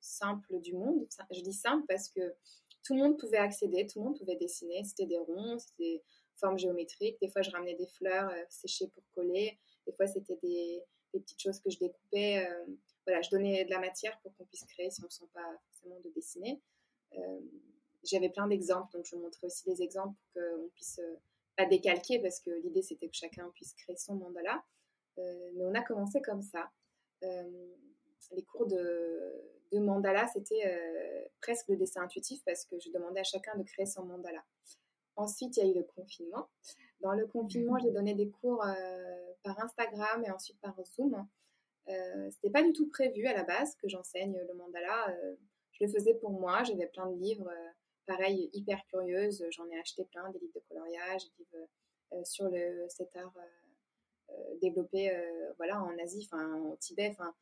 simple du monde. Je dis simple parce que tout le monde pouvait accéder, tout le monde pouvait dessiner. C'était des ronds, c'était des formes géométriques. Des fois, je ramenais des fleurs séchées pour coller. Des fois, c'était des, petites choses que je découpais. voilà, je donnais de la matière pour qu'on puisse créer si on ne sent pas forcément de dessiner. J'avais plein d'exemples, donc je montrais aussi des exemples pour qu'on puisse pas décalquer parce que l'idée c'était que chacun puisse créer son mandala. mais on a commencé comme ça. les cours de, mandala, c'était euh, presque le dessin intuitif parce que je demandais à chacun de créer son mandala. Ensuite, il y a eu le confinement. Dans le confinement, j'ai donné des cours euh, par Instagram et ensuite par Zoom. Euh, c'était pas du tout prévu à la base que j'enseigne le mandala. Euh, je le faisais pour moi. J'avais plein de livres, pareil, hyper curieuse. J'en ai acheté plein, des livres de coloriage, des livres sur le cet art développé, voilà, en Asie, enfin, au Tibet, enfin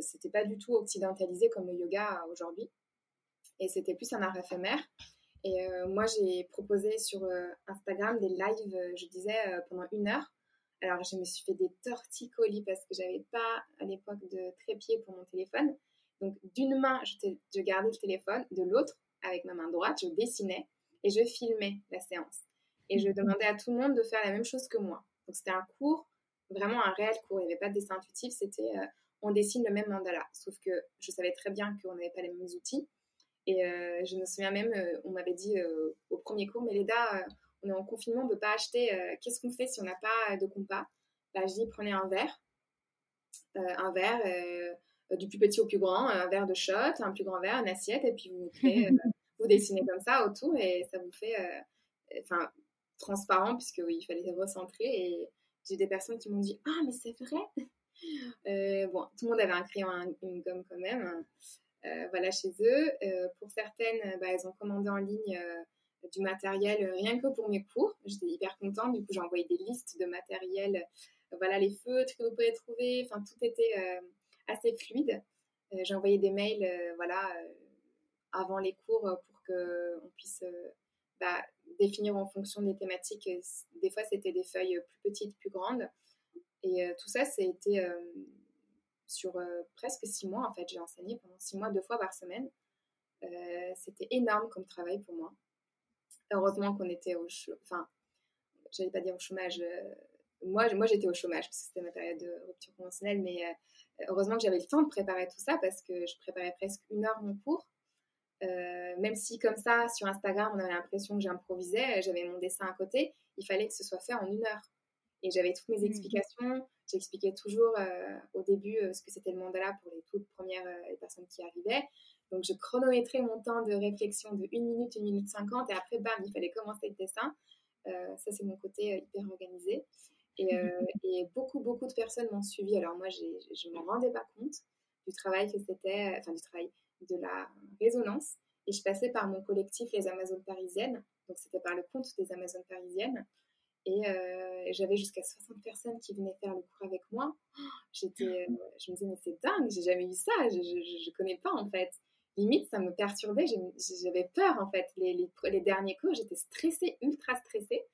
c'était pas du tout occidentalisé comme le yoga aujourd'hui. Et c'était plus un art éphémère. Et euh, moi, j'ai proposé sur euh, Instagram des lives, euh, je disais, pendant une heure. Alors, je me suis fait des torticolis parce que j'avais pas à l'époque de trépied pour mon téléphone. Donc, d'une main, je, gardais le téléphone, de l'autre, avec ma main droite, je dessinais et je filmais la séance. Et je demandais à tout le monde de faire la même chose que moi. Donc, c'était un cours, vraiment un réel cours. Il n'y avait pas de dessin intuitif, c'était on dessine le même mandala. Sauf que je savais très bien qu'on n'avait pas les mêmes outils. Et euh, je me souviens même, euh, on m'avait dit euh, au premier cours, mais Léda, on est en confinement, on ne peut pas acheter. Qu'est-ce qu'on fait si on n'a pas de compas bah, Je dis, prenez un verre. un verre, du plus petit au plus grand, un verre de shot, un plus grand verre, une assiette, et puis vous, vous dessinez comme ça autour, et ça vous fait, enfin, transparent, puisque oui, il fallait recentrer. Et j'ai des personnes qui m'ont dit, ah, mais c'est vrai euh, bon, tout le monde avait un crayon, une gomme quand même. Euh, voilà, chez eux. Euh, pour certaines, bah, elles ont commandé en ligne du matériel rien que pour mes cours. J'étais hyper contente. Du coup, j'ai envoyé des listes de matériel. voilà, les feutres que vous pouvez trouver. Enfin, tout était assez fluide. j'ai envoyé des mails, voilà, avant les cours pour qu'on puisse bah, définir en fonction des thématiques. Des fois, c'était des feuilles plus petites, plus grandes. Et euh, tout ça, c'était euh, sur euh, presque six mois, en fait. J'ai enseigné pendant six mois, deux fois par semaine. c'était énorme comme travail pour moi. Heureusement qu'on était au chômage. Enfin, j'allais pas dire au chômage. moi, moi j'étais au chômage parce que c'était ma période de rupture conventionnelle, mais heureusement que j'avais le temps de préparer tout ça parce que je préparais presque une heure mon cours. même si comme ça, sur Instagram, on avait l'impression que j'improvisais, j'avais mon dessin à côté, il fallait que ce soit fait en une heure. Et j'avais toutes mes mmh. explications. J'expliquais toujours euh, au début euh, ce que c'était le mandala pour les toutes premières euh, personnes qui arrivaient. Donc, je chronométrais mon temps de réflexion de 1 minute, 1 minute 50. Et après, bam, il fallait commencer le dessin. ça, c'est mon côté hyper organisé. Et, et, beaucoup, beaucoup de personnes m'ont suivi. Alors, moi, je ne m'en rendais pas compte du travail que c'était, enfin, du travail de la résonance. Et je passais par mon collectif Les Amazones Parisiennes. Donc, c'était par le compte des Amazones Parisiennes. Euh, et j'avais jusqu'à 60 personnes qui venaient faire le cours avec moi. J'étais, euh, je me disais, mais c'est dingue, j'ai jamais eu ça, je, je, connais pas en fait. Limite, ça me perturbait, j'avais peur en fait. Les, les, les derniers cours, j'étais stressée, ultra stressée.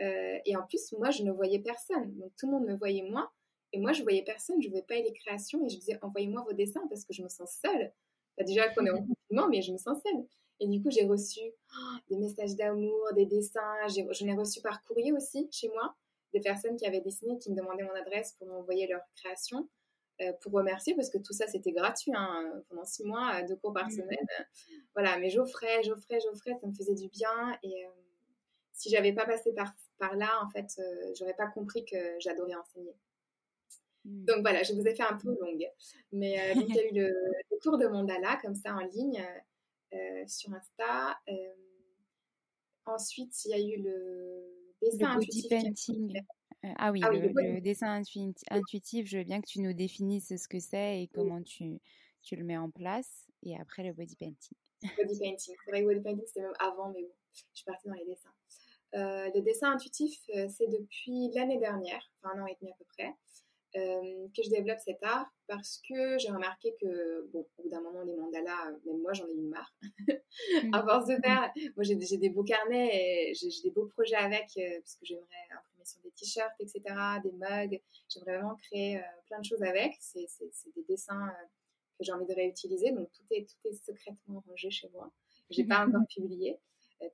Euh, et en plus, moi, je ne voyais personne. Donc tout le monde me voyait moi. Et moi, je voyais personne, je ne voyais pas les créations. Et je disais, envoyez-moi vos dessins parce que je me sens seule. déjà qu'on est en confinement, mais je me sens seule. Et du coup, j'ai reçu oh, des messages d'amour, des dessins. J'en ai, reçu par courrier aussi chez moi, des personnes qui avaient dessiné, qui me demandaient mon adresse pour m'envoyer leur création, euh, pour remercier, parce que tout ça, c'était gratuit hein, pendant six mois, deux cours par mmh. semaine. Voilà, mais j'offrais, j'offrais, j'offrais, ça me faisait du bien. Et euh, si j'avais pas passé par, par là, en fait, euh, j'aurais pas compris que j'adorais enseigner. Mmh. Donc voilà, je vous ai fait un peu longue. Mais il y a eu le, le, cours de mandala comme ça en ligne euh, sur Insta. Euh, ensuite, il y a eu le dessin intuitif. Painting. Euh, ah oui, ah le, dessin intuitif, je veux bien que tu nous définisses ce que c'est et comment tu, tu le mets en place. Et après, le body painting. Body painting. C'est vrai que body painting, c'était même avant, mais bon, je suis partie dans les dessins. Le dessin intuitif, c'est depuis l'année dernière, enfin un an et demi à peu près. Euh, que je développe cet art parce que j'ai remarqué que, bon, au bout d'un moment, les mandalas, même moi, j'en ai eu marre. à force de faire, moi, j'ai des beaux carnets et j'ai des beaux projets avec, euh, parce que j'aimerais imprimer sur des t-shirts, etc., des mugs. J'aimerais vraiment créer euh, plein de choses avec. C'est des dessins que j'ai envie de réutiliser, donc tout est, tout est secrètement rangé chez moi. j'ai pas encore publié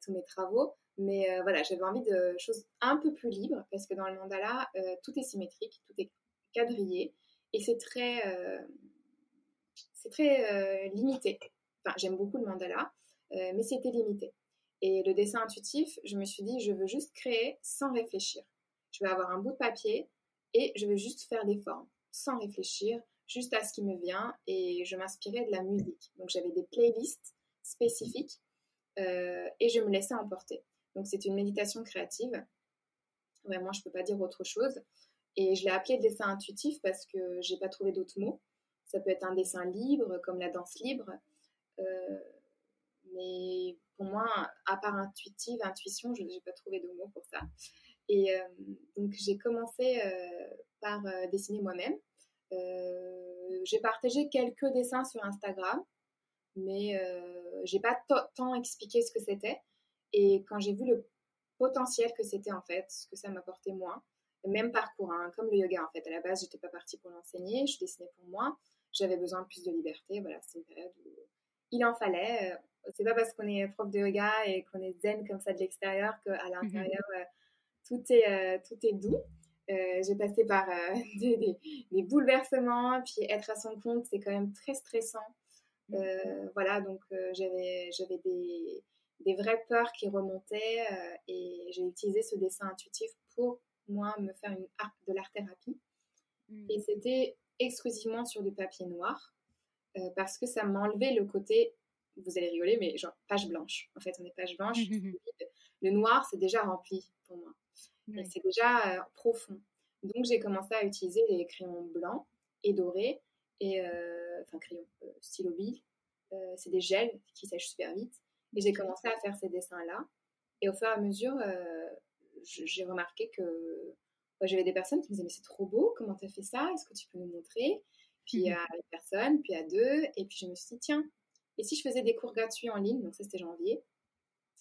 tous mes travaux. Mais voilà, j'avais envie de choses un peu plus libres parce que dans le mandala, tout est symétrique, tout est quadrillé et c'est très, c'est très limité. Enfin, j'aime beaucoup le mandala, mais c'était limité. Et le dessin intuitif, je me suis dit, je veux juste créer sans réfléchir. Je vais avoir un bout de papier et je vais juste faire des formes sans réfléchir, juste à ce qui me vient et je m'inspirais de la musique. Donc j'avais des playlists spécifiques euh, et je me laissais emporter. Donc c'est une méditation créative. Vraiment, je ne peux pas dire autre chose. Et je l'ai appelé dessin intuitif parce que j'ai pas trouvé d'autres mots. Ça peut être un dessin libre, comme la danse libre. Euh, mais pour moi, à part intuitive, intuition, je n'ai pas trouvé de mots pour ça. Et euh, donc j'ai commencé par dessiner moi-même. j'ai partagé quelques dessins sur Instagram mais euh, j'ai pas tant expliqué ce que c'était. Et quand j'ai vu le potentiel que c'était en fait, ce que ça m'apportait moi, même parcours, hein, comme le yoga en fait. À la base, j'étais pas partie pour l'enseigner, je dessinais pour moi. J'avais besoin de plus de liberté. Voilà, c'est une période où il en fallait. Euh, c'est pas parce qu'on est prof de yoga et qu'on est zen comme ça de l'extérieur qu'à l'intérieur euh, tout est tout est doux. j'ai passé par des, des, des, bouleversements, puis être à son compte, c'est quand même très stressant. Euh, voilà, donc euh, j'avais, j'avais des, des, vraies peurs qui remontaient euh, et j'ai utilisé ce dessin intuitif pour moi me faire une art, de l'art-thérapie. Hmm. Et c'était exclusivement sur du papier noir parce que ça m'enlevait le côté, vous allez rigoler, mais genre page blanche. En fait, on est page blanche. le noir, c'est déjà rempli pour moi. Et c'est déjà profond. Donc j'ai commencé à utiliser les crayons blancs et dorés et euh, enfin crayon, euh, stylo bille. Euh, c'est des gels qui sèchent super vite. Et j'ai commencé à faire ces dessins-là. Et au fur et à mesure, j'ai remarqué que j'avais des personnes qui me disaient mais c'est trop beau, comment tu as fait ça? Est-ce que tu peux nous montrer? Puis à une personne, puis à deux, et puis je me suis dit tiens, et si je faisais des cours gratuits en ligne, donc ça c'était janvier,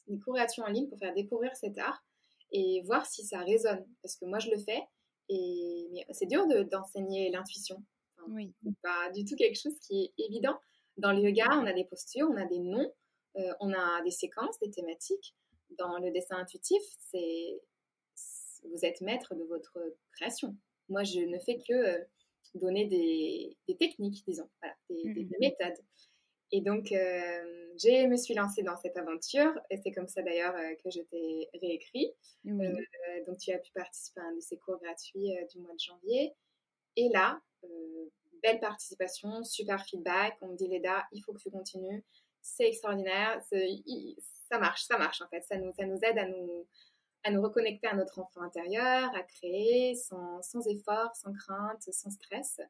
des cours gratuits en ligne pour faire découvrir cet art et voir si ça résonne, parce que moi je le fais, et c'est dur d'enseigner l'intuition. Oui. Pas du tout quelque chose qui est évident. Dans le yoga, on a des postures, on a des noms, euh, on a des séquences, des thématiques. Dans le dessin intuitif, c'est vous êtes maître de votre création. Moi, je ne fais que euh, donner des, techniques, disons, voilà, des, mmh méthodes. Et donc, euh, je me suis lancée dans cette aventure, et c'est comme ça d'ailleurs que je t'ai réécrit. donc, tu as pu participer à un de ces cours gratuits du mois de janvier. Et là, euh, belle participation, super feedback. On me dit, Leda, il faut que tu continues. C'est extraordinaire. Ça marche, ça marche en fait. Ça nous, aide à nous, reconnecter à notre enfant intérieur, à créer sans, effort, sans crainte, sans stress.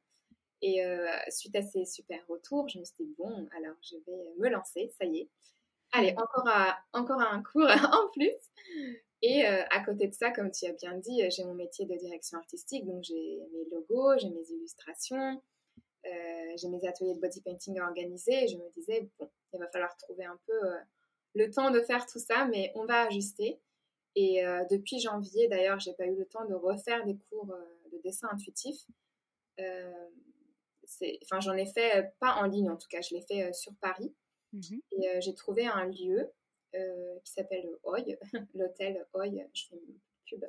Et euh, suite à ces super retours, je me suis dit, bon, alors je vais me lancer, ça y est. Allez, encore un cours en plus. Et euh, à côté de ça, comme tu as bien dit, euh, j'ai mon métier de direction artistique, donc j'ai mes logos, j'ai mes illustrations, euh, j'ai mes ateliers de body painting à organiser. Et je me disais, bon, il va falloir trouver un peu le temps de faire tout ça, mais on va ajuster. Et depuis janvier, d'ailleurs, j'ai pas eu le temps de refaire des cours de dessin intuitif. enfin, j'en ai fait pas en ligne, en tout cas, je l'ai fait sur Paris. Mmh et j'ai trouvé un lieu qui s'appelle Oi, l'hôtel Oi, je fais une pub.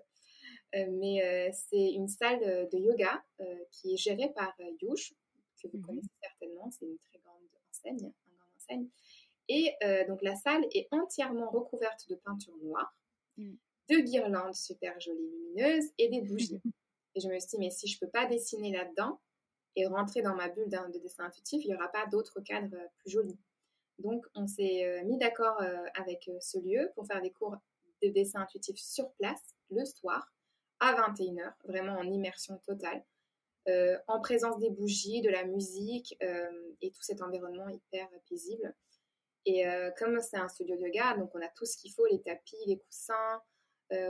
Euh, mais euh, c'est une salle de yoga qui est gérée par Yush, que vous mhm. connaissez certainement, c'est une très grande enseigne, une grande enseigne. Et donc la salle est entièrement recouverte de peinture noire, mm. de guirlandes super jolies lumineuses et des bougies. et je me suis dit, mais si je peux pas dessiner là-dedans et rentrer dans ma bulle de dessin intuitif, il n'y aura pas d'autres cadres plus jolis. Donc, on s'est euh, mis d'accord euh, avec euh, ce lieu pour faire des cours de dessin intuitif sur place le soir à 21h, vraiment en immersion totale, en présence des bougies, de la musique et tout cet environnement hyper paisible. Et comme c'est un studio de yoga, donc on a tout ce qu'il faut, les tapis, les coussins,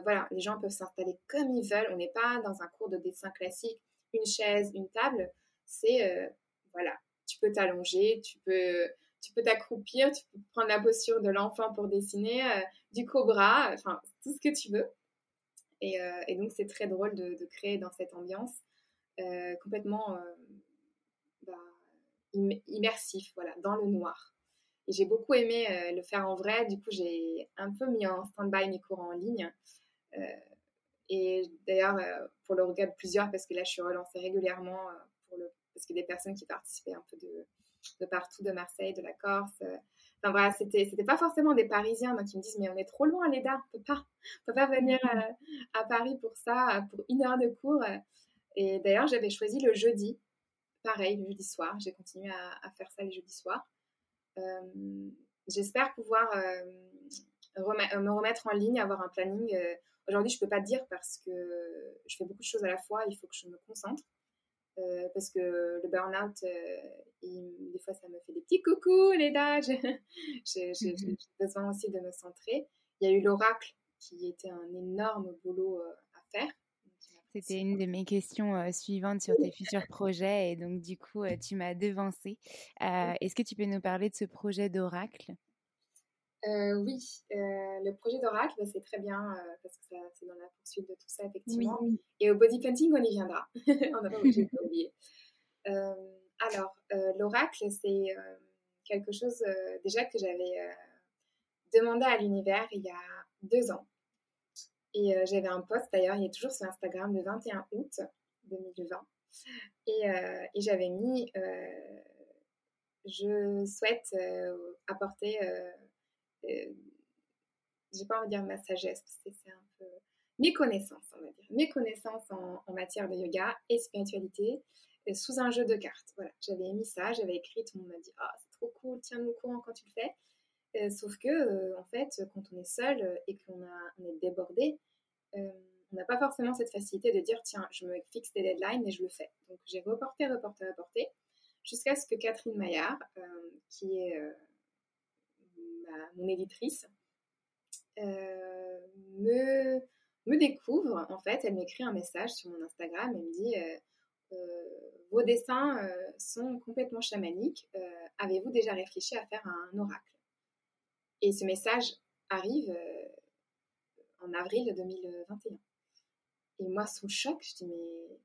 voilà, les gens peuvent s'installer comme ils veulent. On n'est pas dans un cours de dessin classique, une chaise, une table. C'est, voilà, tu peux t'allonger, tu peux tu peux t'accroupir, tu peux prendre la posture de l'enfant pour dessiner, euh, du cobra, enfin tout ce que tu veux. Et, euh, donc c'est très drôle de, créer dans cette ambiance euh, complètement bah, immersif, voilà, dans le noir. Et j'ai beaucoup aimé le faire en vrai. Du coup, j'ai un peu mis en stand-by mes cours en ligne. et d'ailleurs, pour le regret de plusieurs, parce que là, je suis relancée régulièrement pour le, parce a des personnes qui participaient un peu de, de partout, de Marseille, de la Corse. Enfin voilà, c'était, c'était pas forcément des Parisiens donc qui me disent mais on est trop loin Léda, on peut pas, on peut pas venir mmh. à Paris pour ça, pour une heure de cours. Et d'ailleurs j'avais choisi le jeudi, pareil le jeudi soir. J'ai continué à, faire ça les jeudis soirs. j'espère pouvoir me remettre en ligne, avoir un planning. Aujourd'hui je peux pas dire parce que je fais beaucoup de choses à la fois. Il faut que je me concentre. Euh, parce que le burn-out, euh, des fois, ça me fait des petits coucous, les dages. J'ai besoin aussi de me centrer. Il y a eu l'oracle qui était un énorme boulot euh, à faire. C'était une de mes questions suivantes sur tes futurs projets et donc du coup, tu m'as devancé. Est-ce que tu peux nous parler de ce projet d'oracle? Euh, oui, euh, le projet d'Oracle, bah, c'est très bien euh, parce que c'est dans la poursuite de tout ça, effectivement. Et au body painting, on y viendra. on n'a pas oublié. alors, l'Oracle, c'est quelque chose déjà que j'avais demandé à l'univers il y a deux ans. Et j'avais un post d'ailleurs, il est toujours sur Instagram le 21 août 2020. Et, et j'avais mis Je souhaite apporter j'ai pas envie de dire ma sagesse, c'est un peu mes connaissances, on va dire, mes connaissances en, matière de yoga et spiritualité euh, sous un jeu de cartes. Voilà, j'avais émis ça, j'avais écrit, tout le monde m'a dit ah c'est trop cool, tiens-nous au courant quand tu le fais. Euh, sauf que en fait, quand on est seul et qu'on on est débordé, on n'a pas forcément cette facilité de dire tiens, je me fixe des deadlines et je le fais. Donc j'ai reporté, reporté, reporté, jusqu'à ce que Catherine Maillard, qui est mon éditrice, euh, me, découvre. En fait, elle m'écrit un message sur mon Instagram. Elle me dit euh, euh, Vos dessins sont complètement chamaniques. Avez-vous déjà réfléchi à faire un oracle? Et ce message arrive en avril 2021. Et moi, sous choc, je dis Mais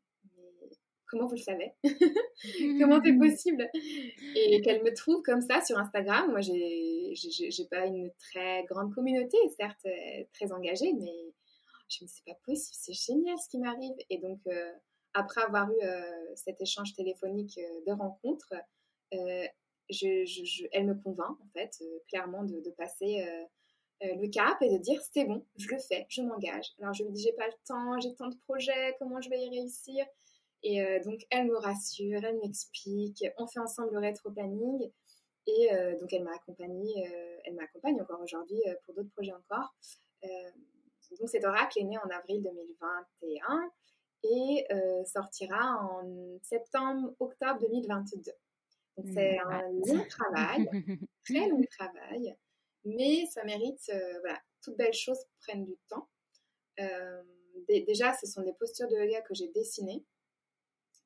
comment vous le savez? Comment c'est possible? Et qu'elle me trouve comme ça sur Instagram. Moi, j'ai, pas une très grande communauté, certes euh, très engagée, mais je me dis, c'est pas possible, c'est génial ce qui m'arrive. Et donc, euh, après avoir eu euh, cet échange téléphonique de rencontre, je, elle me convainc, en fait, clairement, de, de passer le cap et de dire c'est bon, je le fais, je m'engage. Alors je lui dis j'ai pas le temps, j'ai tant de projets, comment je vais y réussir? Et euh, donc, elle me rassure, elle m'explique, on fait ensemble le rétro-planning. Et euh, donc, elle m'a accompagnée, euh, elle m'accompagne encore aujourd'hui pour d'autres projets encore. donc, cet oracle est né en avril 2021 et sortira en septembre-octobre 2022. Donc, c'est un long travail, très long travail, mais ça mérite, voilà, toutes belles choses prennent du temps. déjà, ce sont des postures de yoga que j'ai dessinées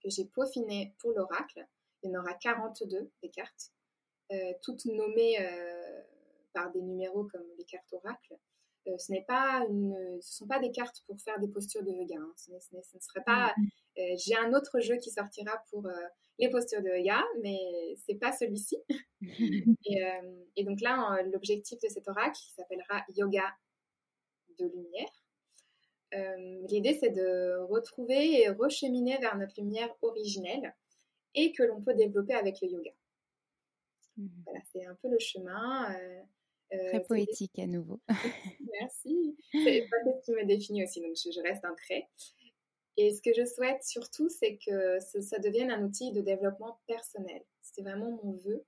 que j'ai peaufiné pour l'oracle. Il y en aura 42 des cartes, euh, toutes nommées euh, par des numéros comme les cartes oracle. Euh, ce n'est pas une, ce sont pas des cartes pour faire des postures de yoga. Hein. Ce, ne serait pas. Mm-hmm. j'ai un autre jeu qui sortira pour les postures de yoga, mais c'est pas celui-ci. et, et, donc là, l'objectif de cet oracle, qui s'appellera Yoga de lumière, euh, l'idée, c'est de retrouver et recheminer vers notre lumière originelle et que l'on peut développer avec le yoga. Mhm. Voilà, c'est un peu le chemin. Euh, euh, Très poétique à nouveau. Merci. C'est pas ce qui me définit aussi, donc je, reste un trait. Et ce que je souhaite surtout, c'est que ça devienne un outil de développement personnel. C'est vraiment mon vœu.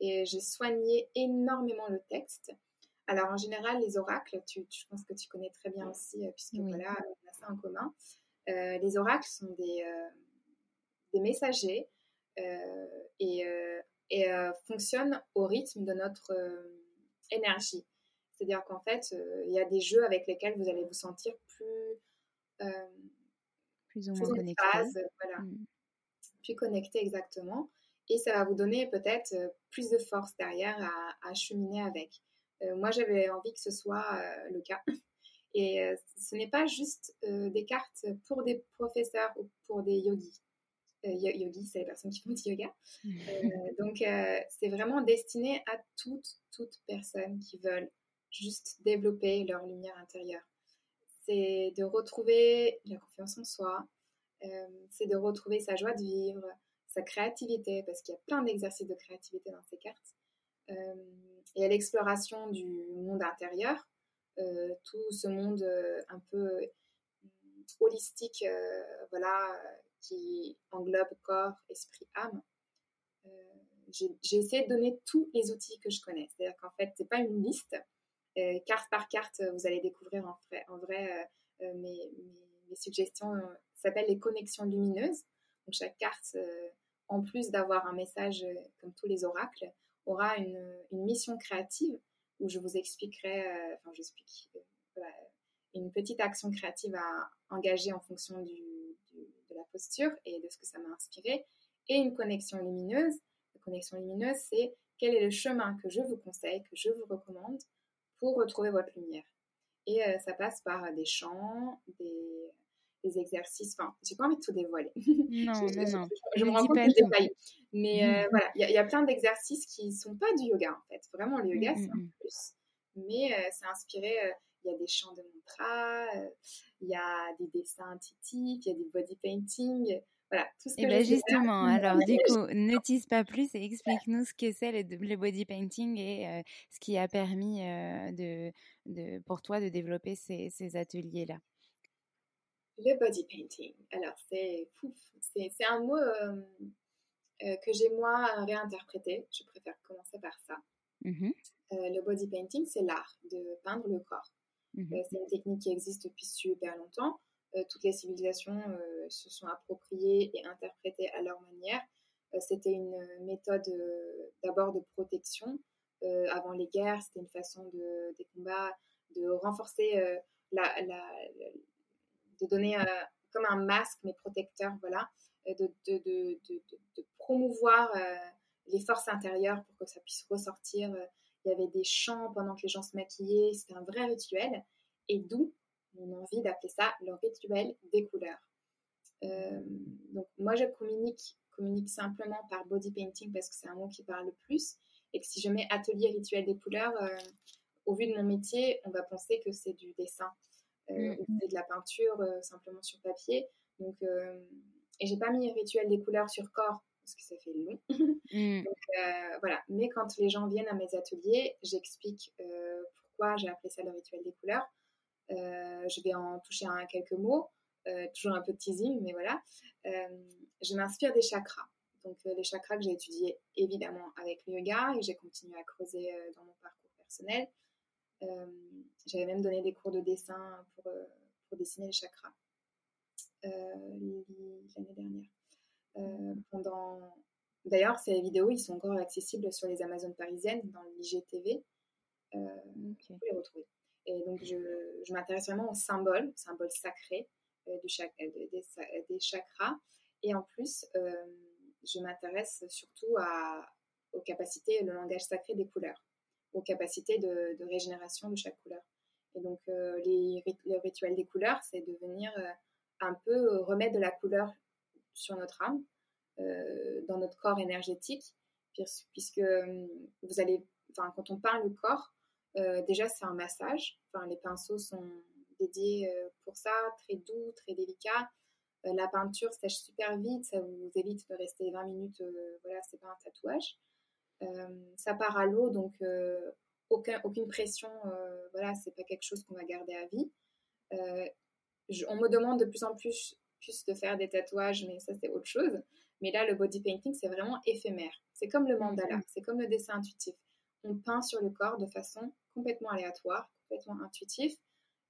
Et j'ai soigné énormément le texte. Alors, en général, les oracles, tu, je pense que tu connais très bien aussi, euh, puisque voilà, on a ça en commun. Euh, les oracles sont des, euh, des messagers et, et fonctionnent au rythme de notre énergie. C'est-à-dire qu'en fait, il y a des jeux avec lesquels vous allez vous sentir plus, plus ou moins connecté. voilà, mm. plus connecté exactement. Et ça va vous donner peut-être plus de force derrière à, à cheminer avec. Euh, moi, j'avais envie que ce soit euh, le cas. Et euh, ce n'est pas juste des cartes pour des professeurs ou pour des yogis. yogi, c'est les personnes qui font du yoga. donc, c'est vraiment destiné à toutes, toutes personnes qui veulent juste développer leur lumière intérieure. C'est de retrouver la confiance en soi, c'est de retrouver sa joie de vivre, sa créativité, parce qu'il y a plein d'exercices de créativité dans ces cartes, et à l'exploration du monde intérieur, tout ce monde un peu holistique, voilà, qui englobe corps, esprit, âme. j'ai essayé de donner tous les outils que je connais. C'est-à-dire qu'en fait, c'est pas une liste. carte par carte, vous allez découvrir en vrai, mes, suggestions s'appellent les connexions lumineuses. Donc chaque carte, en plus d'avoir un message comme tous les oracles, aura une, mission créative où je vous expliquerai, enfin j'explique une petite action créative à engager en fonction de la posture et de ce que ça m'a inspiré, et une connexion lumineuse. La connexion lumineuse, c'est quel est le chemin que je vous conseille, que je vous recommande pour retrouver votre lumière. Et euh, ça passe par des chants, des, des exercices. Enfin, j'ai pas envie de tout dévoiler. Non, non, non. Je, me rends compte que je détaille. Mais euh, voilà, il y, a plein d'exercices qui sont pas du yoga en fait. Vraiment, le yoga, c'est un plus. Mais euh, c'est inspiré il y a des chants de mantra, euh, il y a des dessins intuitifs, il y a des body painting. Voilà, tout ce que Et bien justement, alors du coup, ne tease pas plus et explique-nous ce que c'est le, body painting et euh, ce qui a permis euh, de, de, pour toi de développer ces, ces ateliers-là. Le body painting, alors c'est c'est un mot que j'ai moi réinterprété. Je préfère commencer par ça. Mmh le body painting, c'est l'art de peindre le corps. Mmh euh, c'est une technique qui existe depuis super longtemps. Euh, toutes les civilisations euh, se sont appropriées et interprétées à leur manière. c'était une méthode d'abord de protection. avant les guerres, c'était une façon de, des combats de renforcer la, de donner comme un masque mais protecteur, voilà, de, de, de promouvoir les forces intérieures pour que ça puisse ressortir il y avait des chants pendant que les gens se maquillaient, c'était un vrai rituel, et d'où mon envie d'appeler ça le rituel des couleurs. Euh, donc moi je communique, communique simplement par body painting parce que c'est un mot qui parle le plus, et que si je mets atelier rituel des couleurs, euh, au vu de mon métier, on va penser que c'est du dessin, euh, mm. ou c'est de la peinture simplement sur papier. Donc, et j'ai pas mis rituel des couleurs sur corps parce que ça fait long. Mmh. Euh, voilà. Mais quand les gens viennent à mes ateliers, j'explique euh, pourquoi j'ai appelé ça le rituel des couleurs. Euh, je vais en toucher un, quelques mots, toujours un peu de teasing, mais voilà. je m'inspire des chakras. Donc les chakras que j'ai étudiés évidemment avec le yoga et j'ai continué à creuser dans mon parcours personnel. J'avais même donné des cours de dessin pour, pour dessiner les chakras l'année dernière. Euh, pendant... D'ailleurs, ces vidéos, ils sont encore accessibles sur les Amazones parisiennes, dans l'IGTV. Euh, okay. Vous les retrouver. Et donc, je, je m'intéresse vraiment aux symboles, symboles sacrés euh, du des, des, chakras. Et en plus, je m'intéresse surtout à, aux capacités, le langage sacré des couleurs, aux capacités de, régénération de chaque couleur. Et donc, les, le rituel des couleurs, c'est de venir un peu remettre de la couleur sur notre âme, euh, dans notre corps énergétique, puisque euh, vous allez, enfin, quand on peint le corps, euh, déjà c'est un massage. Enfin, les pinceaux sont dédiés pour ça, très doux, très délicat. la peinture sèche super vite, ça vous évite de rester 20 minutes. voilà, c'est pas un tatouage. Ça part à l'eau, donc aucun, aucune pression. voilà, c'est pas quelque chose qu'on va garder à vie. on me demande de plus en plus plus de faire des tatouages, mais ça c'est autre chose. Mais là, le body painting, c'est vraiment éphémère. C'est comme le mandala, mhm. c'est comme le dessin intuitif. On peint sur le corps de façon complètement aléatoire, complètement intuitive.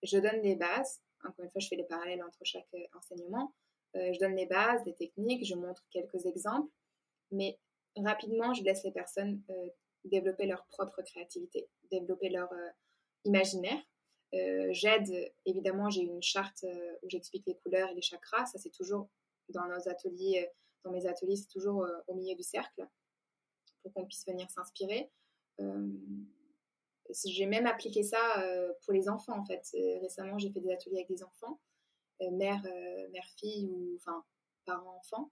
Je donne les bases. Encore une fois, je fais les parallèles entre chaque euh, enseignement. Euh, je donne les bases, des techniques, je montre quelques exemples. Mais rapidement, je laisse les personnes euh, développer leur propre créativité, développer leur imaginaire euh, j'aide, évidemment, j'ai une charte euh, où j'explique les couleurs et les chakras. Ça, c'est toujours dans nos ateliers, euh, dans mes ateliers, c'est toujours au milieu du cercle pour qu'on puisse venir s'inspirer. j'ai même appliqué ça pour les enfants, en fait. récemment, j'ai fait des ateliers avec des enfants, mère, mère, fille ou enfin parents, enfants.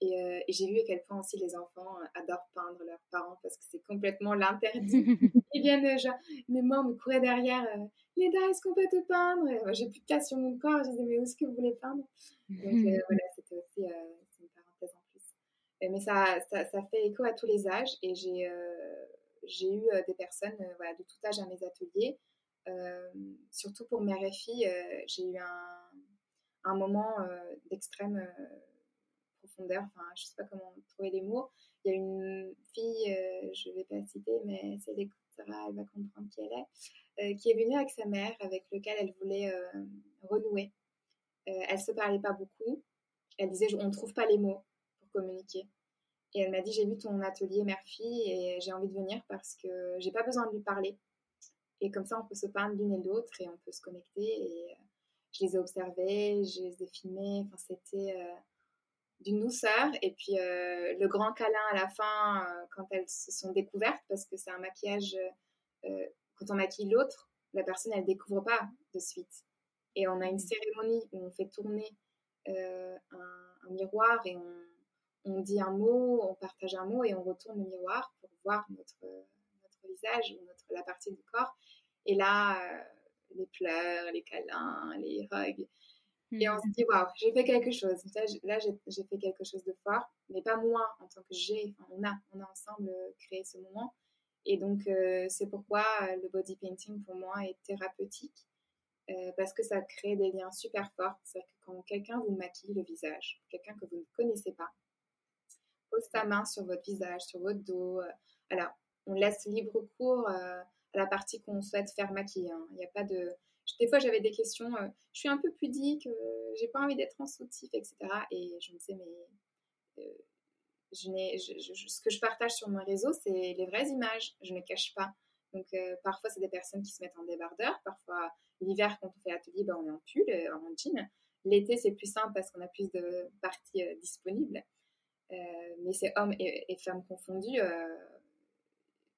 Et, et j'ai vu à quel point aussi les enfants adorent peindre leurs parents parce que c'est complètement l'interdit. Ils viennent genre, mes mamans me couraient derrière, Léda, est-ce qu'on peut te peindre? J'ai plus de place sur mon corps, je disais, mais où est-ce que vous voulez peindre? Donc voilà, c'était aussi une parenthèse en plus. mais ça, ça, ça, fait écho à tous les âges et j'ai j'ai eu des personnes voilà, de tout âge à mes ateliers. surtout pour mère et fille, j'ai eu un, un moment d'extrême profondeur, enfin je sais pas comment trouver les mots. Il y a une fille, je vais pas citer, mais si elle écoutera, elle va comprendre qui elle est, qui est venue avec sa mère, avec lequel elle voulait renouer. elle se parlait pas beaucoup. Elle disait on trouve pas les mots pour communiquer. Et elle m'a dit j'ai vu ton atelier mère-fille et j'ai envie de venir parce que j'ai pas besoin de lui parler. Et comme ça on peut se peindre l'une et l'autre et on peut se connecter. Et je les ai observés, je les ai filmés. Enfin c'était d'une douceur. Et puis euh, le grand câlin à la fin, euh, quand elles se sont découvertes, parce que c'est un maquillage, euh, quand on maquille l'autre, la personne, elle découvre pas de suite. Et on a une mmh. cérémonie où on fait tourner un, miroir et on, on, dit un mot, on partage un mot et on retourne le miroir pour voir notre, notre visage ou notre, la partie du corps. Et là, les pleurs, les câlins, les hugs. Et on mmh. se dit, waouh, j'ai fait quelque chose. Là, j'ai fait quelque chose de fort, mais pas moi en tant que j'ai. on, a, on a ensemble euh, créé ce moment. Et donc, euh, c'est pourquoi euh, le body painting, pour moi, est thérapeutique. parce que ça crée des liens super forts. C'est que quand quelqu'un vous maquille le visage, quelqu'un que vous ne connaissez pas, pose sa main sur votre visage, sur votre dos. alors, on laisse libre cours à la partie qu'on souhaite faire maquiller. Hein. Il n'y a pas de des fois, j'avais des questions. Euh, je suis un peu pudique, euh, j'ai pas envie d'être en soutif, etc. Et je me disais, mais euh, ce que je partage sur mon réseau, c'est les vraies images. Je ne cache pas. Donc, parfois, c'est des personnes qui se mettent en débardeur. Parfois, l'hiver, quand on fait atelier, ben, on est en pull, en jean. L'été, c'est plus simple parce qu'on a plus de parties disponibles. mais c'est hommes et, et, femmes confondus.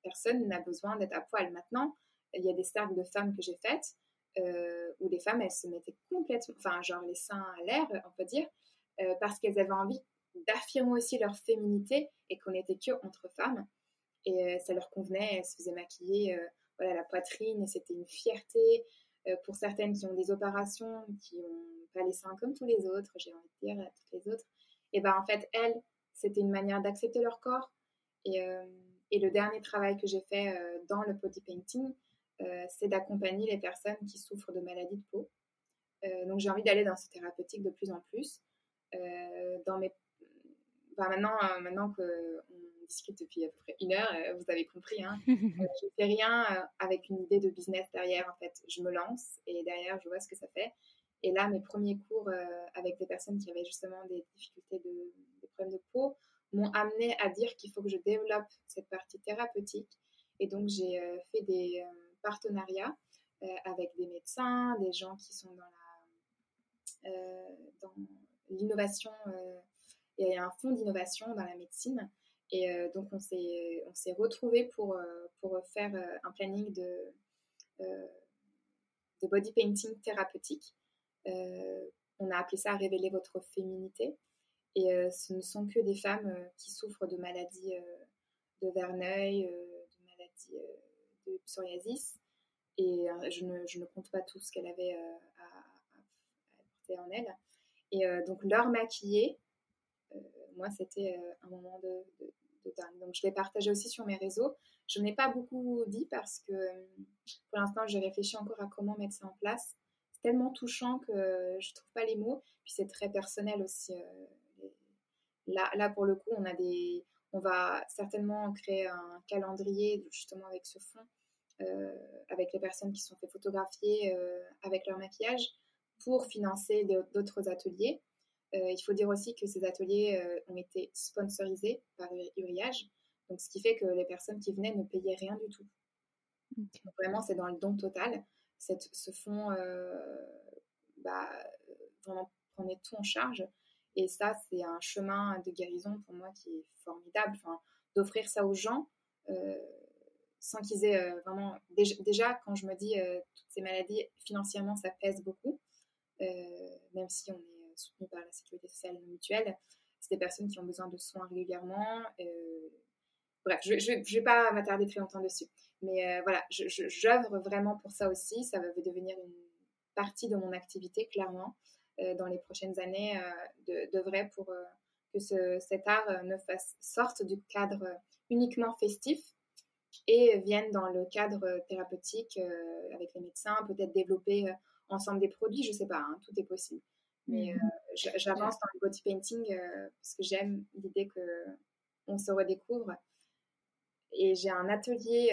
personne n'a besoin d'être à poil. Maintenant, il y a des cercles de femmes que j'ai faites euh, où les femmes, elles se mettaient complètement, enfin, genre les seins à l'air, on peut dire, euh, parce qu'elles avaient envie d'affirmer aussi leur féminité et qu'on n'était que entre femmes. Et euh, ça leur convenait, elles se faisaient maquiller voilà, la poitrine et c'était une fierté. pour certaines qui ont des opérations, qui n'ont pas les seins comme tous les autres, j'ai envie de dire, toutes les autres, et ben en fait, elles, c'était une manière d'accepter leur corps. Et, le dernier travail que j'ai fait dans le body painting, euh, c'est d'accompagner les personnes qui souffrent de maladies de peau. Euh, donc j'ai envie d'aller dans ce thérapeutique de plus en plus. Euh, dans mes... maintenant, maintenant qu'on discute depuis à peu près une heure, vous avez compris, hein, je ne fais rien avec une idée de business derrière. En fait, je me lance et derrière, je vois ce que ça fait. Et là, mes premiers cours avec des personnes qui avaient justement des difficultés, de, des problèmes de peau, m'ont amené à dire qu'il faut que je développe cette partie thérapeutique. Et donc, j'ai fait des, partenariat euh, avec des médecins, des gens qui sont dans euh, l'innovation. Euh, il y a un fonds d'innovation dans la médecine. Et donc, on s'est, on retrouvés pour, pour faire un planning de, de body painting thérapeutique. on a appelé ça Révéler votre féminité. Et ce ne sont que des femmes qui souffrent de maladies de Verneuil, de maladies de psoriasis, et euh, je ne, je, ne, compte pas tout ce qu'elle avait euh, à, porter en elle. Et euh, donc, leur maquiller, moi, c'était un moment de, de. Donc, je l'ai partagé aussi sur mes réseaux. Je n'ai pas beaucoup dit parce que pour l'instant, j'ai réfléchi encore à comment mettre ça en place. C'est tellement touchant que je trouve pas les mots. Puis c'est très personnel aussi. Là, là, pour le coup, on a des, on va certainement créer un calendrier justement avec ce fond euh, avec les personnes qui sont fait photographier euh, avec leur maquillage pour financer d'autres ateliers. Euh, il faut dire aussi que ces ateliers ont été sponsorisés par Uriage, donc ce qui fait que les personnes qui venaient ne payaient rien du tout. vraiment, c'est dans le don total. Cette, ce fonds bah, vraiment prenait tout en charge. Et ça, c'est un chemin de guérison pour moi qui est formidable. Enfin, d'offrir ça aux gens, sans qu'ils aient euh, vraiment... Déjà, quand je me dis euh, toutes ces maladies, financièrement, ça pèse beaucoup, euh, même si on est soutenu par la sécurité sociale mutuelle, c'est des personnes qui ont besoin de soins régulièrement. bref, je ne vais pas m'attarder très longtemps dessus. Mais voilà, j'œuvre vraiment pour ça aussi. Ça va devenir une partie de mon activité, clairement, dans les prochaines années, de, de, vrai, pour que ce, cet art ne fasse, sorte du cadre uniquement festif et vienne dans le cadre thérapeutique avec les médecins, peut-être développer ensemble des produits, je sais pas, hein, tout est possible. Mais mmh. j'avance dans le body painting parce que j'aime l'idée que on se redécouvre. Et j'ai un atelier,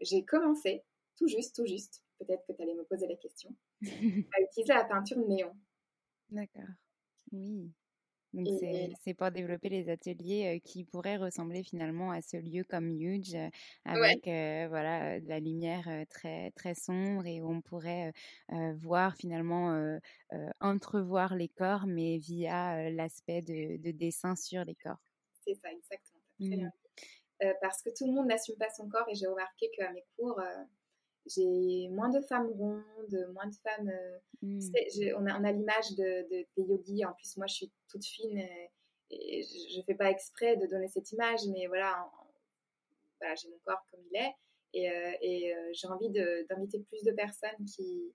j'ai commencé tout juste, tout juste, peut-être que tu allais me poser la question, à utiliser la peinture néon. D'accord. Oui. Donc, c'est pour développer les ateliers qui pourraient ressembler finalement à ce lieu comme Huge, avec voilà, de la lumière très, très sombre et où on pourrait voir finalement, entrevoir les corps, mais via l'aspect de, de, dessin sur les corps. C'est ça, exactement. Mmh. parce que tout le monde n'assume pas son corps et j'ai remarqué qu'à mes cours, j'ai moins de femmes rondes, moins de femmes. Euh, mmh. on a, on a l'image de, des yogis. En plus, moi, je suis toute fine et, je ne fais pas exprès de donner cette image, mais voilà, j'ai mon corps comme il est. Et, euh, et euh, j'ai envie d'inviter plus de personnes qui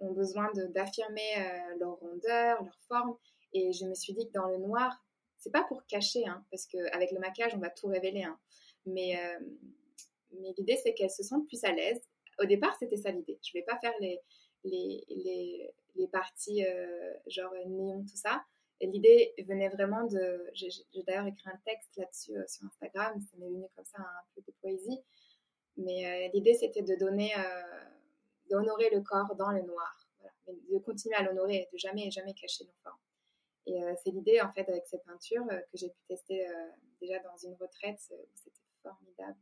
ont besoin d'affirmer leur rondeur, leur forme. Et je me suis dit que dans le noir, c'est pas pour cacher, hein, parce qu'avec le maquillage, on va tout révéler. Hein, mais mais l'idée, c'est qu'elles se sentent plus à l'aise au départ, c'était ça l'idée. Je ne vais pas faire les, les, les, parties euh, genre néon, tout ça. L'idée venait vraiment de. J'ai d'ailleurs écrit un texte là-dessus euh, sur Instagram, ça m'est venu comme ça un peu de poésie. Mais euh, l'idée c'était de donner, d'honorer le corps dans le noir. De continuer à l'honorer, de jamais, jamais cacher nos formes. Et c'est l'idée en fait avec cette peinture que j'ai pu tester déjà dans une retraite où c'était formidable,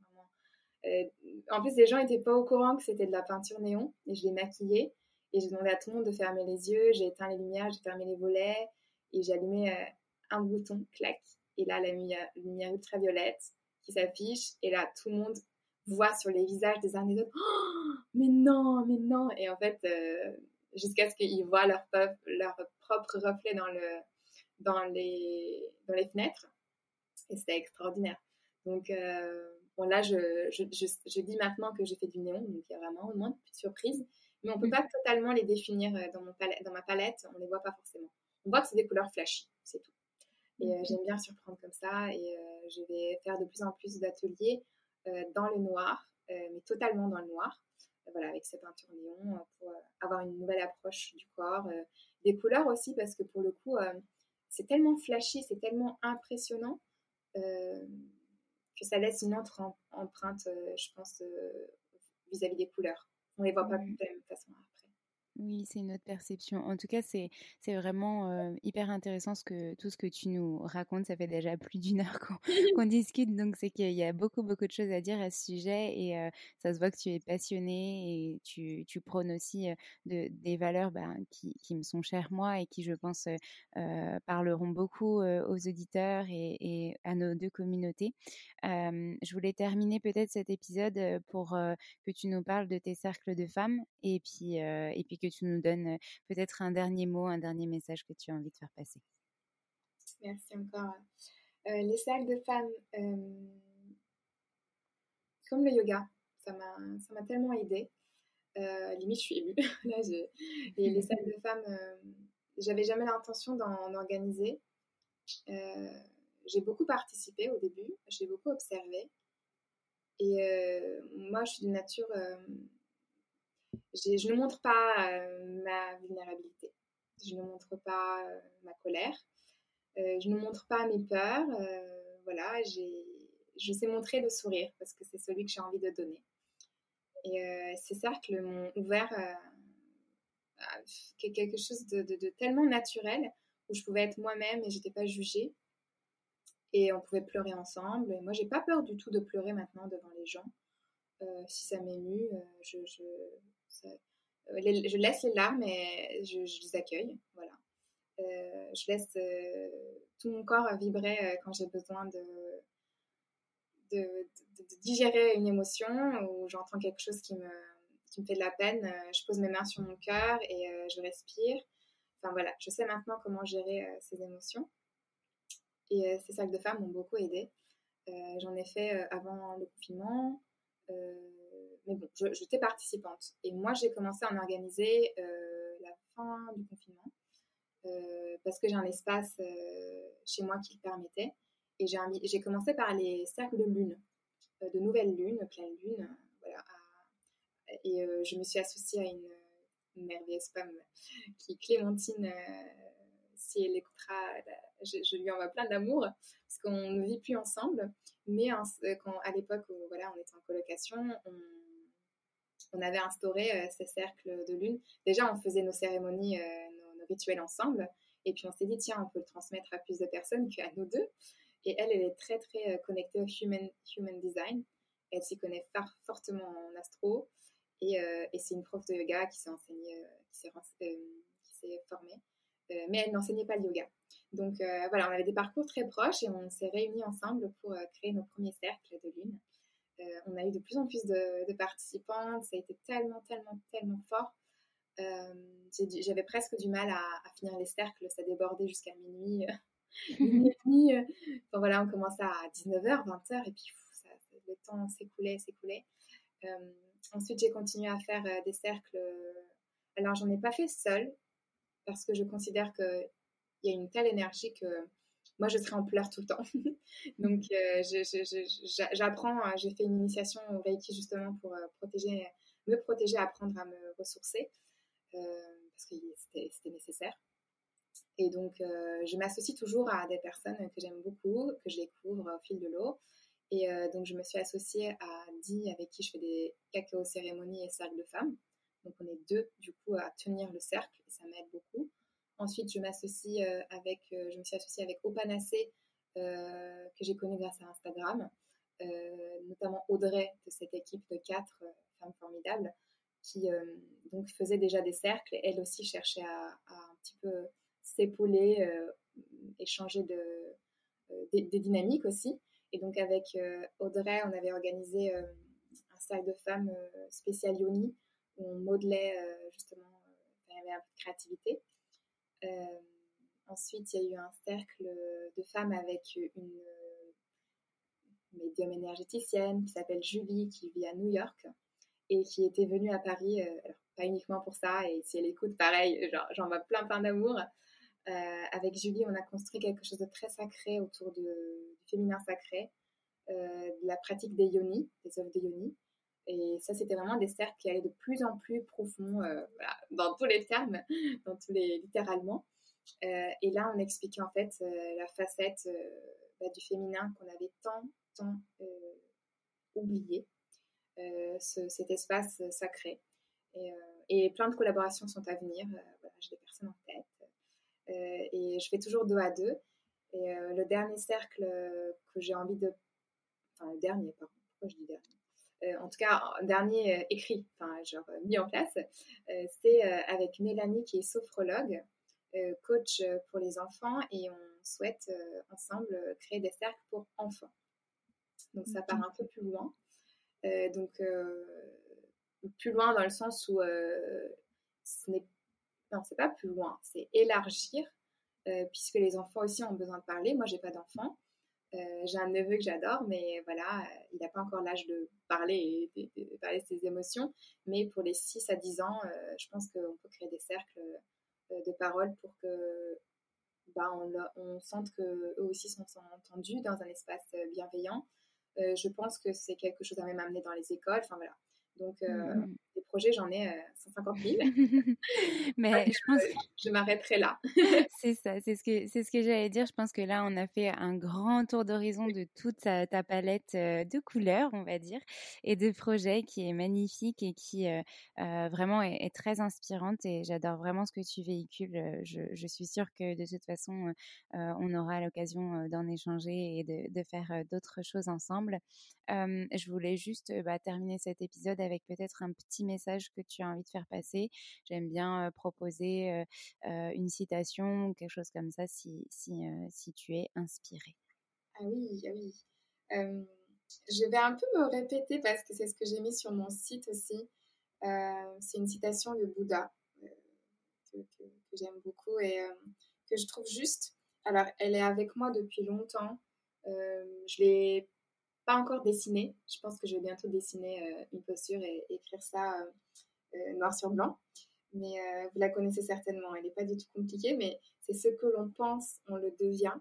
en plus, les gens n'étaient pas au courant que c'était de la peinture néon et je l'ai maquillée. Et j'ai demandé à tout le monde de fermer les yeux. J'ai éteint les lumières, j'ai fermé les volets et j'ai allumé euh, un bouton, clac. Et là, la lumière, ultraviolette qui s'affiche. Et là, tout le monde voit sur les visages des uns et des autres oh, Mais non, mais non Et en fait, euh, jusqu'à ce qu'ils voient leur, propre reflet dans les fenêtres. Et c'était extraordinaire. Donc, Bon, là, je, je, je, dis maintenant que j'ai fait du néon, donc il y a vraiment au moins de surprises. Mais on ne peut pas totalement les définir euh, dans, mon palette, dans ma palette, on ne les voit pas forcément. On voit que c'est des couleurs flashy, c'est tout. Et euh, j'aime bien surprendre comme ça. Et euh, je vais faire de plus en plus d'ateliers dans le noir, mais totalement dans le noir. voilà, avec ces peintures néon pour avoir une nouvelle approche du corps. des couleurs aussi, parce que pour le coup, c'est tellement flashy, c'est tellement impressionnant que ça laisse une autre empreinte, euh, je pense, euh, vis-à-vis des couleurs. On les voit pas de la même façon. Oui, c'est une autre perception. En tout cas, c'est c'est vraiment euh, hyper intéressant ce que tout ce que tu nous racontes. Ça fait déjà plus d'une heure qu'on discute, donc c'est qu'il y a beaucoup beaucoup de choses à dire à ce sujet et euh, ça se voit que tu es passionné et tu, tu prônes aussi euh, de, des valeurs ben, qui, qui me sont chères moi et qui, je pense, parleront beaucoup aux auditeurs et, et, à nos deux communautés. je voulais terminer peut-être cet épisode pour que tu nous parles de tes cercles de femmes et puis et puis que tu nous donnes peut-être un dernier mot, un dernier message que tu as envie de faire passer? Merci encore. les salles de femmes, comme le yoga, ça m'a tellement aidé. limite, je suis émue. Et les salles de femmes, j'avais jamais l'intention d'en organiser. j'ai beaucoup participé au début, j'ai beaucoup observé. Et moi, je suis d'une nature je ne montre pas euh, ma vulnérabilité, je ne montre pas euh, ma colère, euh, je ne montre pas mes peurs. voilà, je sais montrer le sourire parce que c'est celui que j'ai envie de donner. Et ces cercles m'ont ouvert à quelque chose de, tellement naturel où je pouvais être moi-même et j'étais pas jugée. Et on pouvait pleurer ensemble. Et moi, j'ai pas peur du tout de pleurer maintenant devant les gens. si ça m'émue, je, euh, je laisse les larmes et je, les accueille. Voilà. Euh, je laisse euh, tout mon corps vibrer quand j'ai besoin de, digérer une émotion ou j'entends quelque chose qui me, fait de la peine. je pose mes mains sur mon cœur et je respire. Enfin voilà, je sais maintenant comment gérer ces émotions. Et ces cercles de femmes m'ont beaucoup aidé. J'en ai fait avant le confinement. Mais bon, j'étais participante. Et moi, j'ai commencé à en organiser la fin du confinement. parce que j'ai un espace chez moi qui le permettait. Et j'ai commencé par les cercles de lune, de nouvelles lunes, pleine lune, et euh, je me suis associée à une, merveilleuse femme qui est Clémentine. Euh, si elle écoutera, je, lui envoie plein d'amour parce qu'on ne vit plus ensemble. Mais euh, à l'époque où voilà, on était en colocation, on, avait instauré ces cercles de lune. Déjà, on faisait nos cérémonies, nos, rituels ensemble. Et puis on s'est dit, tiens, on peut le transmettre à plus de personnes qu'à nous deux. Et elle, elle est très, très connectée au human, human design. Elle s'y connaît fortement en astro. Euh, et, c'est une prof de yoga qui s'est enseignée, euh, euh, qui s'est formée. mais elle n'enseignait pas le yoga. Donc voilà, on avait des parcours très proches et on s'est réunis ensemble pour créer nos premiers cercles de lune. On a eu de plus en plus de, participantes, ça a été tellement, tellement, tellement fort. J'avais presque du mal à, finir les cercles, ça débordait jusqu'à minuit. minuit enfin, voilà, on commençait à 19h, 20h, et puis le temps s'écoulait, s'écoulait. Ensuite, j'ai continué à faire euh, des cercles. Euh, alors, j'en ai pas fait seule parce que je considère qu'il y a une telle énergie que moi, je serais en pleurs tout le temps. Donc, euh, j'apprends, j'ai fait une initiation au Reiki justement pour protéger, me protéger, apprendre à me ressourcer parce que c'était nécessaire. Et donc, je m'associe toujours à des personnes que j'aime beaucoup, que je découvre au fil de l'eau. Et euh, donc, je me suis associée à Di, avec qui je fais des cacao cérémonies et cercles de femmes. Donc, on est deux, du coup, à tenir le cercle, et ça m'aide beaucoup. Ensuite, je m'associe euh, avec, euh, je me suis associée avec Opanacé, que j'ai connu grâce à Instagram, notamment Audrey de cette équipe de quatre femmes formidables, qui donc faisait déjà des cercles. Elle aussi cherchait à, un petit peu s'épauler, échanger de, des dynamiques aussi. Et donc avec euh, Audrey, on avait organisé euh, un cercle de femmes euh, spécial Yoni où on modelait justement, il y avait un peu de créativité. Ensuite, il y a eu un cercle de femmes avec une médium énergéticienne qui s'appelle Julie, qui vit à New York et qui était venue à Paris, pas uniquement pour ça, et si elle écoute, pareil, j'en vois plein plein d'amour. avec Julie, on a construit quelque chose de très sacré autour de, féminin sacré, euh, de la pratique des yoni, des œuvres des yoni. Et ça, c'était vraiment des cercles qui allaient de plus en plus profonds, euh, dans tous les termes, dans tous les littéralement. Euh, et là, on expliquait en fait la facette bah, du féminin qu'on avait tant, tant oublié, cet espace sacré. Et, plein de collaborations sont à venir. Voilà, J'ai des personnes en tête. et je fais toujours deux à deux. Et euh, le dernier cercle euh, que j'ai envie de... Enfin, le dernier, pardon. Pourquoi je dis dernier? euh, en tout cas, dernier écrit, enfin, genre mis en place, c'est avec Mélanie qui est sophrologue, coach pour les enfants et on souhaite ensemble créer des cercles pour enfants. Donc ça part un peu plus loin. donc plus loin dans le sens où ce n'est non, c'est pas plus loin, c'est élargir euh, puisque les enfants aussi ont besoin de parler. Moi, j'ai pas d'enfant. Euh, j'ai un neveu que j'adore, mais voilà, euh, il n'a pas encore l'âge de parler et de, parler de ses émotions. Mais pour les 6 à 10 ans, je pense qu'on peut créer des cercles de parole pour que bah, on, sente qu'eux aussi sont, entendus dans un espace bienveillant. je pense que c'est quelque chose à même amener dans les écoles. Enfin voilà. Donc, mmh projet, j'en ai 150 000. Mais je pense je m'arrêterai là. c'est ça, c'est ce que c'est ce que j'allais dire. Je pense que là, on a fait un grand tour d'horizon de toute ta, palette euh, de couleurs, on va dire, et de projets qui est magnifique et qui euh, euh, vraiment est, très inspirante. Et j'adore vraiment ce que tu véhicules. Je, je, suis sûre que de toute façon, on aura l'occasion d'en échanger et de, de faire d'autres choses ensemble. je voulais juste bah, terminer cet épisode avec peut-être un petit message que tu as envie de faire passer. J'aime bien proposer une citation ou quelque chose comme ça si, si, si tu es inspiré. Ah oui, ah oui. je vais un peu me répéter parce que c'est ce que j'ai mis sur mon site aussi. c'est une citation de Bouddha que, que, j'aime beaucoup et que je trouve juste. Alors, elle est avec moi depuis longtemps. je l'ai pas encore dessinée. Je pense que je vais bientôt dessiner une posture et écrire ça noir sur blanc. Mais vous la connaissez certainement. Elle n'est pas du tout compliquée, mais c'est ce que l'on pense, on le devient.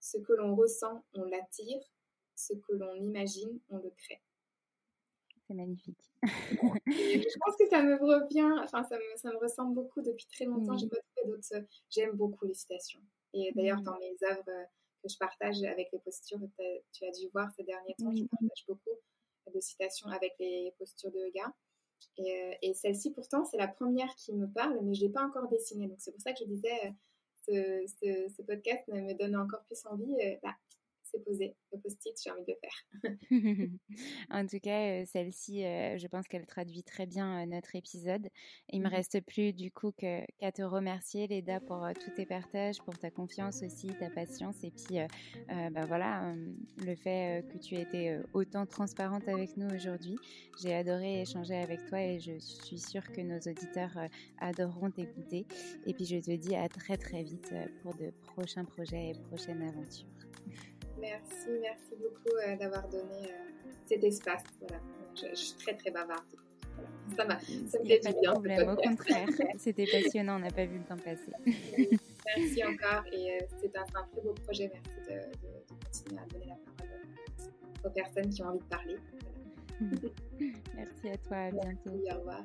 Ce que l'on ressent, on l'attire. Ce que l'on imagine, on le crée. C'est magnifique. je pense que ça me revient, enfin, ça me, ça me ressemble beaucoup depuis très longtemps. J'ai pas trouvé d'autres. J'aime beaucoup les citations. Et d'ailleurs, dans mes œuvres euh, que je partage avec les postures, tu as dû voir ces derniers temps, je partage beaucoup de citations avec les postures de yoga. Et, euh, et celle-ci, pourtant, c'est la première qui me parle, mais je ne l'ai pas encore dessinée. Donc, c'est pour ça que je disais, euh, ce, ce, podcast me donne encore plus envie. Bah, c'est posé. Le post-it, j'ai envie de le faire. en tout cas, euh, celle-ci, euh, je pense qu'elle traduit très bien euh, notre épisode. Il me mmh reste plus du coup qu'à te remercier, Leda, pour tous tes partages, pour ta confiance aussi, ta patience et puis bah, voilà, le fait que tu aies été autant transparente avec nous aujourd'hui. J'ai adoré échanger avec toi et je suis sûre que nos auditeurs adoreront t'écouter. Et puis je te dis à très très vite pour de prochains projets et prochaines aventures. Merci, merci beaucoup euh, d'avoir donné euh, cet espace. Voilà. Je, suis très très bavarde. Ça, m'a, ça me fait du bien. Problème, au contraire, c'était passionnant, on n'a pas vu le temps passer. merci encore et euh, c'est, un, un, très beau projet. Merci de, de, de, continuer à donner la parole aux personnes qui ont envie de parler. merci à toi, à bientôt. Merci, au revoir.